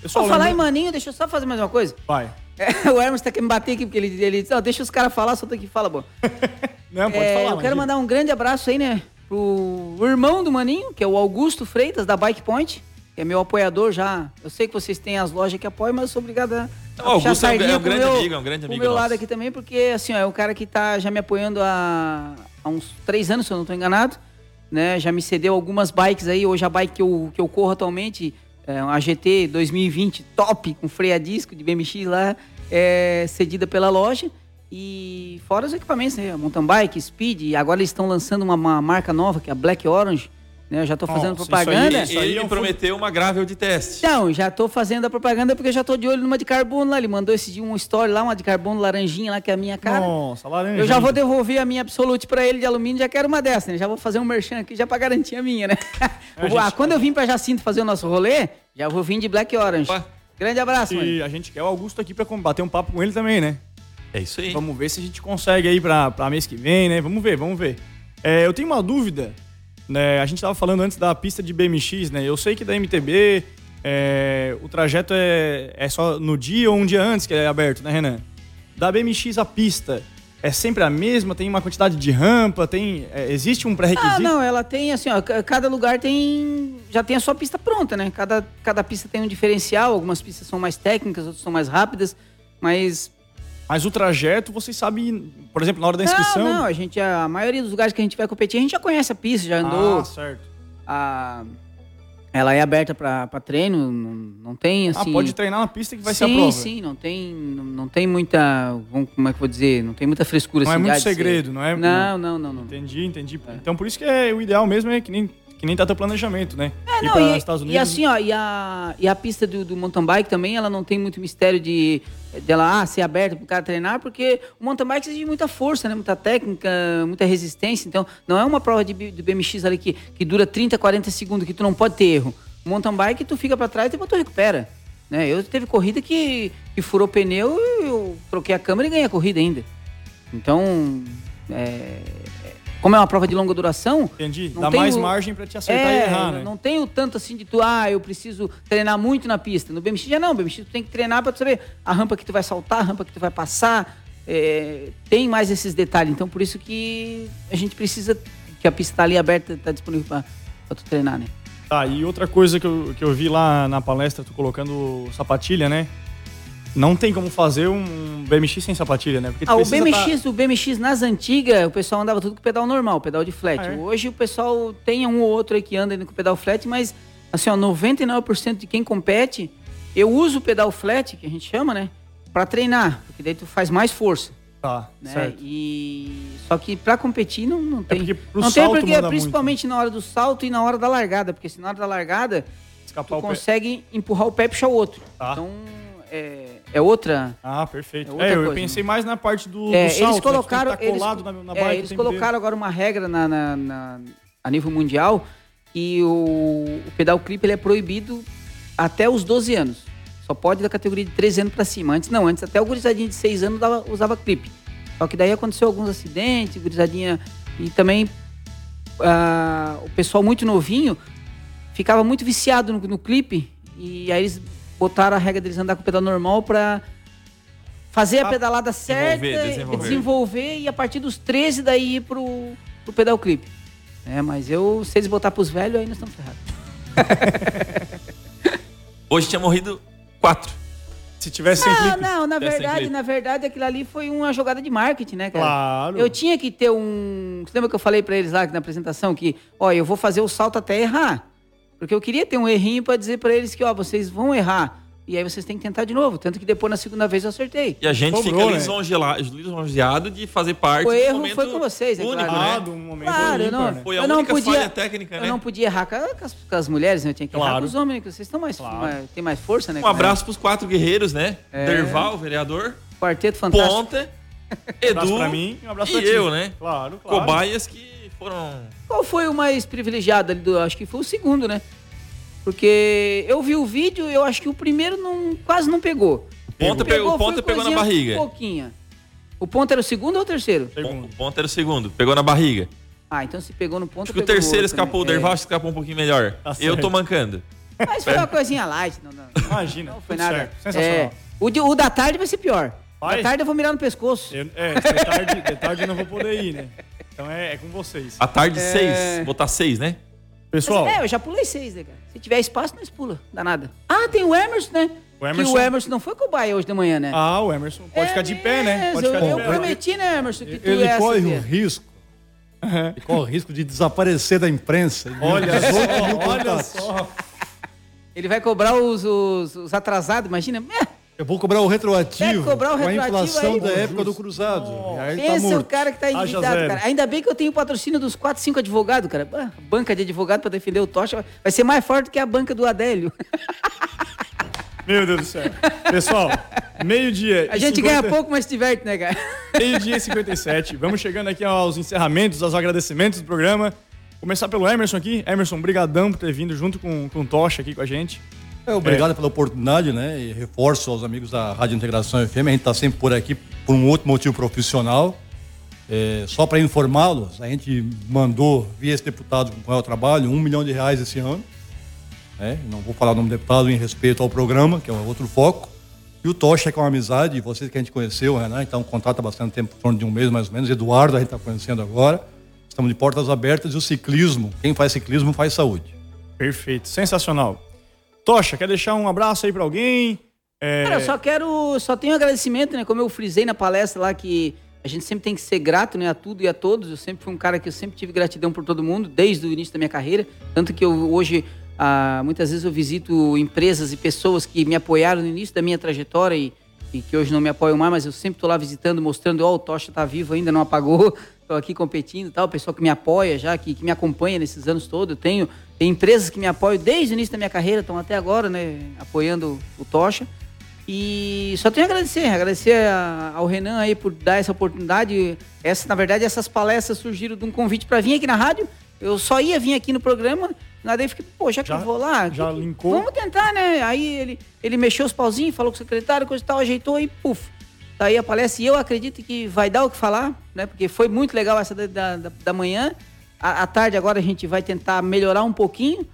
[SPEAKER 2] Pessoal,
[SPEAKER 4] Vou falar em maninho, deixa eu só fazer mais uma coisa.
[SPEAKER 2] Vai.
[SPEAKER 4] É, o Hermes tá querendo me bater aqui, porque ele, ele disse, "Não, deixa os caras falar, só tu aqui fala, bom.
[SPEAKER 2] Não, pode
[SPEAKER 4] É,
[SPEAKER 2] falar.
[SPEAKER 4] eu
[SPEAKER 2] imagina.
[SPEAKER 4] quero mandar um grande abraço aí, né, pro irmão do Maninho, que é o Augusto Freitas, da Bike Point, que é meu apoiador já. Eu sei que vocês têm as lojas que apoiam, mas eu sou obrigado a.
[SPEAKER 3] Não, o Augusto é um- é um
[SPEAKER 4] pro
[SPEAKER 3] grande amigo, é um grande amigo
[SPEAKER 4] meu
[SPEAKER 3] nosso.
[SPEAKER 4] lado aqui também, porque, assim, ó, é um cara que tá já me apoiando há, há uns três anos, se eu não tô enganado, né? Já me cedeu algumas bikes aí. Hoje a bike que eu, que eu corro atualmente, é uma GT 2020 top, com freio a disco de BMX lá, é cedida pela loja. E fora os equipamentos, né? Mountain bike, speed. Agora eles estão lançando uma, uma marca nova, que é a Black Orange. Né? Eu já tô fazendo
[SPEAKER 2] Nossa, isso
[SPEAKER 4] propaganda.
[SPEAKER 2] aí- isso
[SPEAKER 3] Ele
[SPEAKER 2] é
[SPEAKER 3] me prometeu uma grável de teste.
[SPEAKER 4] Então, já tô fazendo a propaganda porque eu já tô de olho numa de carbono lá. Ele mandou esse dia um story lá, uma de carbono laranjinha lá, que é a minha cara.
[SPEAKER 2] Nossa, laranja.
[SPEAKER 4] Eu já vou devolver a minha Absolute pra ele de alumínio, já quero uma dessa, né? Já vou fazer um merchan aqui já pra garantir a minha, né? Vou-
[SPEAKER 2] gente-
[SPEAKER 4] ah, quando eu vim pra Jacinto fazer o nosso rolê, já vou vir de Black Orange.
[SPEAKER 3] Opa.
[SPEAKER 4] Grande abraço, mano.
[SPEAKER 2] E a gente quer o Augusto aqui pra bater um papo com ele também, né?
[SPEAKER 3] É isso aí.
[SPEAKER 2] Vamos ver se a gente consegue aí pra, pra mês que vem, né? Vamos ver, vamos ver. É, eu tenho uma dúvida, né? A gente tava falando antes da pista de BMX, né? Eu sei que da MTB é, o trajeto é, é só no dia ou um dia antes que é aberto, né, Renan? Da BMX a pista é sempre a mesma? Tem uma quantidade de rampa? Tem, é, existe um
[SPEAKER 4] Ah,
[SPEAKER 2] pré-requisito?
[SPEAKER 4] não, ela tem assim, ó, ca- cada lugar tem já tem a sua pista pronta, né? Cada, cada pista tem um diferencial, algumas pistas são mais técnicas, outras são mais rápidas, mas
[SPEAKER 2] Mas o trajeto, vocês sabem, por exemplo, na hora da inscrição...
[SPEAKER 4] Não, não, a gente a maioria dos lugares que a gente vai competir, a gente já conhece a pista, já andou.
[SPEAKER 2] Ah, certo.
[SPEAKER 4] a ela é aberta pra treino, não, não tem assim.
[SPEAKER 2] ah, pode treinar na pista que vai
[SPEAKER 4] sim,
[SPEAKER 2] ser a prova.
[SPEAKER 4] Sim, não tem, não, não tem muita, como é que eu vou dizer, não tem muita frescura
[SPEAKER 2] Não é
[SPEAKER 4] assim.
[SPEAKER 2] muito
[SPEAKER 4] de ser-
[SPEAKER 2] segredo, não é?
[SPEAKER 4] Não, não, não, não.
[SPEAKER 2] Entendi, entendi. Então por isso que é, o ideal mesmo é que nem, que nem tá teu planejamento, né?
[SPEAKER 4] É, não,
[SPEAKER 2] para
[SPEAKER 4] e,
[SPEAKER 2] Estados
[SPEAKER 4] e
[SPEAKER 2] Unidos.
[SPEAKER 4] assim, ó, e a, e a pista do, do mountain bike também, ela não tem muito mistério de dela ah, ser aberta pro cara treinar, porque o mountain bike exige muita força, né? Muita técnica, muita resistência. Então, não é uma prova de, de BMX ali que, que dura 30, 40 segundos, que tu não pode ter erro. O mountain bike, tu fica pra trás e depois tu recupera. Né? Eu teve corrida que, que furou pneu e eu troquei a câmera e ganhei a corrida ainda. Então, é, como é uma prova de longa duração,
[SPEAKER 2] Entendi. Dá mais
[SPEAKER 4] o-
[SPEAKER 2] margem pra te acertar
[SPEAKER 4] é,
[SPEAKER 2] e errar,
[SPEAKER 4] não-
[SPEAKER 2] né?
[SPEAKER 4] Não tenho tanto assim de tu, ah, eu preciso treinar muito na pista. No BMX já não, no BMX tu tem que treinar tu saber a rampa que tu vai saltar, a rampa que tu vai passar. é, tem mais esses detalhes. Então por isso que a gente precisa que a pista tá ali aberta, tá disponível pra tu treinar, né?
[SPEAKER 2] Tá, e outra coisa que eu, que eu vi lá na palestra, tu colocando sapatilha, né? Não tem como fazer um BMX sem sapatilha, né? Porque
[SPEAKER 4] Ah, o BMX,
[SPEAKER 2] tá-
[SPEAKER 4] o BMX nas antigas, o pessoal andava tudo com pedal normal, pedal de flat.
[SPEAKER 2] Ah, é?
[SPEAKER 4] Hoje o pessoal tem um ou outro aí que anda com pedal flat, mas assim, ó, 99% de quem compete, eu uso o pedal flat, que a gente chama, né? Pra treinar, porque daí tu faz mais força,
[SPEAKER 2] Tá,
[SPEAKER 4] né?
[SPEAKER 2] certo.
[SPEAKER 4] E só que pra competir não, não tem.
[SPEAKER 2] porque pro
[SPEAKER 4] não tem porque
[SPEAKER 2] manda
[SPEAKER 4] principalmente na hora do salto e na hora da largada, porque se na hora da largada
[SPEAKER 2] Escapar
[SPEAKER 4] tu
[SPEAKER 2] o pé.
[SPEAKER 4] consegue empurrar o pé e puxar o outro.
[SPEAKER 2] Tá.
[SPEAKER 4] Então é, é outra
[SPEAKER 2] Ah, perfeito.
[SPEAKER 4] É
[SPEAKER 2] É, eu
[SPEAKER 4] coisa,
[SPEAKER 2] pensei mais na parte do,
[SPEAKER 4] É,
[SPEAKER 2] do salto,
[SPEAKER 4] eles
[SPEAKER 2] né?
[SPEAKER 4] colocaram,
[SPEAKER 2] tem que
[SPEAKER 4] eles,
[SPEAKER 2] tá colado na, na
[SPEAKER 4] é, eles colocaram agora uma regra na, na- na- a nível mundial que o, o pedal clipe ele é proibido até os 12 anos. Só pode da categoria de 13 anos para cima. Antes não, antes até o gurizadinho de 6 anos dava- usava clipe. Só que daí aconteceu alguns acidentes, gurizadinha e também ah, o pessoal muito novinho ficava muito viciado no, no clipe e aí eles botaram a regra deles andar com o pedal normal para fazer a pedalada certa,
[SPEAKER 3] Desenvolver,
[SPEAKER 4] desenvolver,
[SPEAKER 3] desenvolver.
[SPEAKER 4] e a partir dos 13 daí ir pro, pro pedal clip. É, mas eu, se eles botar pros velhos, aí nós estamos ferrados.
[SPEAKER 3] Hoje tinha morrido quatro.
[SPEAKER 2] Se tivesse sem
[SPEAKER 4] Não,
[SPEAKER 2] clipe.
[SPEAKER 4] Ah, não, na verdade, na verdade, aquilo ali foi uma jogada de marketing, né, cara?
[SPEAKER 2] Claro.
[SPEAKER 4] Eu tinha que ter um. Você lembra que eu falei pra eles lá na apresentação que, ó, eu vou fazer o salto até errar. Porque eu queria ter um errinho pra dizer pra eles que, ó, vocês vão errar. E aí vocês têm que tentar de novo. Tanto que depois na segunda vez eu acertei.
[SPEAKER 3] E a gente
[SPEAKER 2] Sobrou,
[SPEAKER 3] fica
[SPEAKER 2] né?
[SPEAKER 3] lisonjeado de fazer parte
[SPEAKER 4] O erro
[SPEAKER 3] momento
[SPEAKER 4] foi com vocês, é
[SPEAKER 3] único,
[SPEAKER 4] claro.
[SPEAKER 3] Né?
[SPEAKER 2] do momento
[SPEAKER 4] Claro, eu
[SPEAKER 2] ímpar,
[SPEAKER 4] não,
[SPEAKER 2] né?
[SPEAKER 3] Foi a
[SPEAKER 4] eu não
[SPEAKER 3] única
[SPEAKER 4] podia,
[SPEAKER 3] falha técnica,
[SPEAKER 4] Eu
[SPEAKER 3] né?
[SPEAKER 4] não podia errar com as, com as mulheres, né? Eu tinha que errar
[SPEAKER 2] Claro.
[SPEAKER 4] com os homens, que vocês estão mais,
[SPEAKER 2] Claro.
[SPEAKER 4] mais- tem mais força, né?
[SPEAKER 3] Um abraço pros quatro guerreiros, né?
[SPEAKER 4] É.
[SPEAKER 3] Derval, vereador,
[SPEAKER 4] Quarteto fantástico.
[SPEAKER 3] Ponte,
[SPEAKER 2] Um abraço
[SPEAKER 3] Edu
[SPEAKER 2] pra mim e um abraço
[SPEAKER 3] e
[SPEAKER 2] pra ti.
[SPEAKER 3] eu, né?
[SPEAKER 2] Claro, claro.
[SPEAKER 3] Cobaias que foram...
[SPEAKER 4] Qual foi o mais privilegiado ali? Do, acho que foi o segundo, né? Porque eu vi o vídeo, eu acho que o primeiro não, quase não pegou.
[SPEAKER 3] Ponta pegou,
[SPEAKER 4] foi
[SPEAKER 3] ponta pegou na barriga.
[SPEAKER 4] Pouquinha. O ponto era o segundo ou o terceiro?
[SPEAKER 2] Segundo.
[SPEAKER 3] O ponto era o segundo, pegou na barriga.
[SPEAKER 4] Ah, então se pegou no ponto.
[SPEAKER 3] Acho que o terceiro
[SPEAKER 4] outro,
[SPEAKER 3] escapou,
[SPEAKER 4] né?
[SPEAKER 3] o Derval escapou um pouquinho melhor.
[SPEAKER 2] Tá
[SPEAKER 3] eu tô mancando.
[SPEAKER 4] É. Mas foi uma coisinha light, não, não,
[SPEAKER 2] Imagina.
[SPEAKER 4] não foi nada.
[SPEAKER 2] certo. Sensacional.
[SPEAKER 4] É, o, de- o da tarde vai ser pior.
[SPEAKER 2] Vai?
[SPEAKER 4] Da tarde eu vou mirar no pescoço.
[SPEAKER 2] Eu- é, de tarde, de tarde eu não vou poder ir, né? Então é, é com vocês.
[SPEAKER 3] À tarde,
[SPEAKER 4] É.
[SPEAKER 3] seis. Botar seis, né?
[SPEAKER 2] Pessoal,
[SPEAKER 4] É, eu já pulei seis, né, cara? Se tiver espaço, nós pula. Dá nada. Ah, tem o Emerson, né?
[SPEAKER 2] O Emerson-
[SPEAKER 4] Que o Emerson não foi cobaia hoje de manhã, né?
[SPEAKER 2] ah, o Emerson pode
[SPEAKER 4] É
[SPEAKER 2] ficar de pé, né? Pode ficar de
[SPEAKER 4] eu,
[SPEAKER 2] pé.
[SPEAKER 4] eu prometi, né, Emerson, que tu
[SPEAKER 5] Ele
[SPEAKER 4] ia
[SPEAKER 5] corre o risco. Ele corre o risco de desaparecer da imprensa.
[SPEAKER 2] Olha só, olha só.
[SPEAKER 4] Ele vai cobrar os, os, os atrasados, imagina. É,
[SPEAKER 5] Eu vou cobrar o retroativo.
[SPEAKER 4] Vai cobrar o
[SPEAKER 5] com a
[SPEAKER 4] retroativo
[SPEAKER 5] inflação
[SPEAKER 4] aí?
[SPEAKER 5] da época do cruzado. Aí tá
[SPEAKER 4] Pensa o cara que tá
[SPEAKER 2] Haja
[SPEAKER 4] endividado, cara. Ainda bem que eu tenho o patrocínio dos 4, 5 advogados, cara. Banca de advogado pra defender o Tocha vai ser mais forte que a banca do Adélio.
[SPEAKER 2] Meu Deus do céu. Pessoal, meio-dia.
[SPEAKER 4] A gente
[SPEAKER 2] 50
[SPEAKER 4] ganha pouco, mas se diverte, né, cara?
[SPEAKER 2] Meio-dia e 57. Vamos chegando aqui aos encerramentos, aos agradecimentos do programa. Começar pelo Emerson aqui. Emerson, brigadão por ter vindo junto com, com o Tocha aqui com a gente.
[SPEAKER 5] É, obrigado pela oportunidade, né? E reforço aos amigos da Rádio Integração FM. A gente está sempre por aqui por um outro motivo profissional. É, só para informá-los, a gente mandou, via esse deputado com qual eu trabalho, um milhão de reais esse ano. né? Não vou falar o nome do deputado em respeito ao programa, que é um outro foco. E o Tocha, que é uma amizade, vocês que a gente conheceu, né? Então, um contato há bastante tempo, em torno de um mês mais ou menos. Eduardo, a gente está conhecendo agora. Estamos de portas abertas e o ciclismo, quem faz ciclismo faz saúde.
[SPEAKER 2] Perfeito, sensacional. Tocha, quer deixar um abraço aí pra alguém? É,
[SPEAKER 4] Cara, eu só quero. Só tenho agradecimento, né? Como eu frisei na palestra lá que a gente sempre tem que ser grato, né? A tudo e a todos. Eu sempre fui um cara que eu sempre tive gratidão por todo mundo, desde o início da minha carreira. Tanto que eu hoje, ah, muitas vezes eu visito empresas e pessoas que me apoiaram no início da minha trajetória e, e que hoje não me apoiam mais, mas eu sempre tô lá visitando, mostrando, ó, o Tocha tá vivo ainda, não apagou. Tô aqui competindo tal, o pessoal que me apoia já, que, que me acompanha nesses anos todos. Eu tenho, empresas que me apoiam desde o início da minha carreira, estão até agora, né, apoiando o Tocha. E só tenho a agradecer, agradecer a- ao Renan aí por dar essa oportunidade. Essa, na verdade, essas palestras surgiram de um convite para vir aqui na rádio. Eu só ia vir aqui no programa, nada aí fiquei, pô, já que
[SPEAKER 2] Já-
[SPEAKER 4] eu vou lá,
[SPEAKER 2] já
[SPEAKER 4] que-
[SPEAKER 2] linkou?
[SPEAKER 4] vamos tentar, né? Aí ele, ele mexeu os pauzinhos, falou com o secretário, coisa e tal, ajeitou e puf. Tá aí a palestra. E eu acredito que vai dar o que falar, né? Porque foi muito legal essa da, da, da- manhã. À, à tarde agora a gente vai tentar melhorar um pouquinho.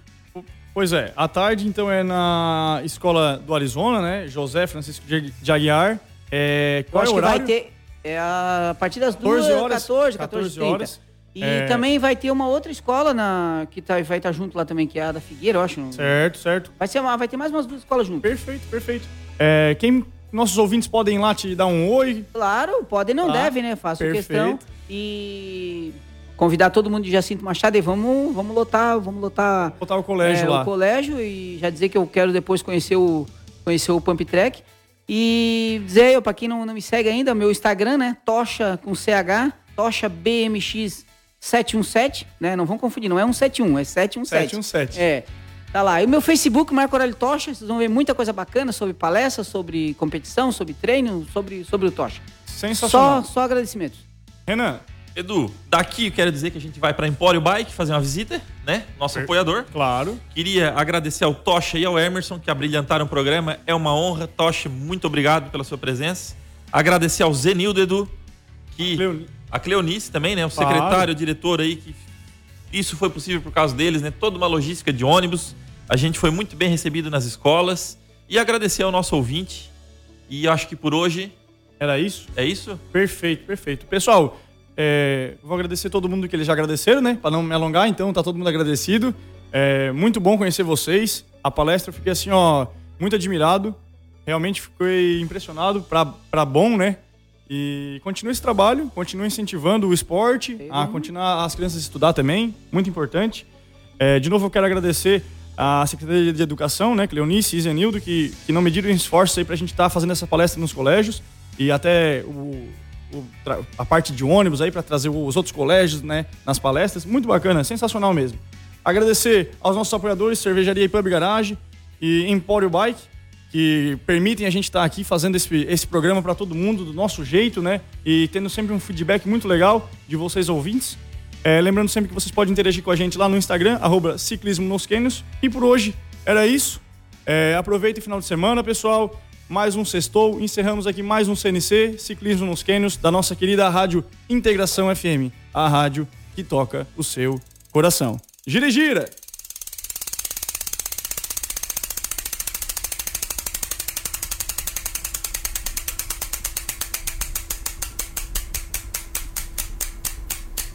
[SPEAKER 2] Pois é, à tarde então é na escola do Arizona, né? José Francisco de Aguiar. É, qual é o
[SPEAKER 4] que vai
[SPEAKER 2] horário?
[SPEAKER 4] ter é a partir das
[SPEAKER 2] 14
[SPEAKER 4] duas,
[SPEAKER 2] horas,
[SPEAKER 4] 14,
[SPEAKER 2] 14
[SPEAKER 4] 14 30.
[SPEAKER 2] horas.
[SPEAKER 4] E
[SPEAKER 2] É.
[SPEAKER 4] também vai ter uma outra escola na que tá, vai estar junto lá também, que é a da Figueira, eu acho.
[SPEAKER 2] Certo, certo.
[SPEAKER 4] Vai, ser uma, vai ter mais umas duas escolas juntas.
[SPEAKER 2] Perfeito, perfeito. É, quem nossos ouvintes podem ir lá te dar um oi?
[SPEAKER 4] Claro, podem, não
[SPEAKER 2] Tá.
[SPEAKER 4] devem, né? Faço
[SPEAKER 2] Perfeito.
[SPEAKER 4] questão. E convidar todo mundo de Jacinto Machado e vamos, vamos lotar, vamos lotar
[SPEAKER 2] Botar o colégio
[SPEAKER 4] é,
[SPEAKER 2] lá.
[SPEAKER 4] o colégio e já dizer que eu quero depois conhecer o, conhecer o Pump Track. E dizer, para quem não, não me segue ainda, meu Instagram, né? Tocha com CH, Tocha BMX 717, né? Não vão confundir, não é 171, é 717.
[SPEAKER 2] 717.
[SPEAKER 4] É. Tá lá. E o meu Facebook, Marco Aurélio Tocha, vocês vão ver muita coisa bacana sobre palestras, sobre competição, sobre treino, sobre, sobre o Tocha. Só,
[SPEAKER 2] Sensacional.
[SPEAKER 4] só agradecimentos.
[SPEAKER 2] Renan,
[SPEAKER 3] Edu, daqui eu quero dizer que a gente vai para Empório Bike fazer uma visita, né? Nosso
[SPEAKER 2] Per-
[SPEAKER 3] apoiador.
[SPEAKER 2] claro.
[SPEAKER 3] Queria agradecer ao Tocha e ao Emerson que abrilhantaram o programa. É uma honra. Tocha, muito obrigado pela sua presença. Agradecer ao Zenildo, Edu, que a Cleonice também, né? O
[SPEAKER 2] Claro.
[SPEAKER 3] secretário, o diretor aí, que isso foi possível por causa deles, né? Toda uma logística de ônibus. A gente foi muito bem recebido nas escolas. E agradecer ao nosso ouvinte. E acho que por hoje
[SPEAKER 2] Era isso?
[SPEAKER 3] É isso?
[SPEAKER 2] Perfeito, perfeito. Pessoal, é, vou agradecer todo mundo que eles já agradeceram, né? Para não me alongar, então tá todo mundo agradecido. É muito bom conhecer vocês. A palestra eu fiquei assim, ó, muito admirado. Realmente fiquei impressionado para bom, né? E continue esse trabalho, continue incentivando o esporte, a continuar as crianças a estudar também, muito importante. É, de novo, eu quero agradecer a Secretaria de Educação, né, Cleonice e Zenildo, que, que não mediram esforços aí para a gente estar tá fazendo essa palestra nos colégios e até o, o, a parte de ônibus aí para trazer os outros colégios, né, nas palestras. Muito bacana, sensacional mesmo. Agradecer aos nossos apoiadores, Cervejaria e Pub Garage e Empório Bike, que permitem a gente estar tá aqui fazendo esse, esse programa para todo mundo, do nosso jeito, né? E tendo sempre um feedback muito legal de vocês ouvintes. É, lembrando sempre que vocês podem interagir com a gente lá no Instagram, arroba Ciclismo nos Cânions. E por hoje era isso. É, aproveite o final de semana, pessoal. Mais um sextou. Encerramos aqui mais um CNC, Ciclismo nos Cânions, da nossa querida rádio Integração FM, a rádio que toca o seu coração. Gira e gira!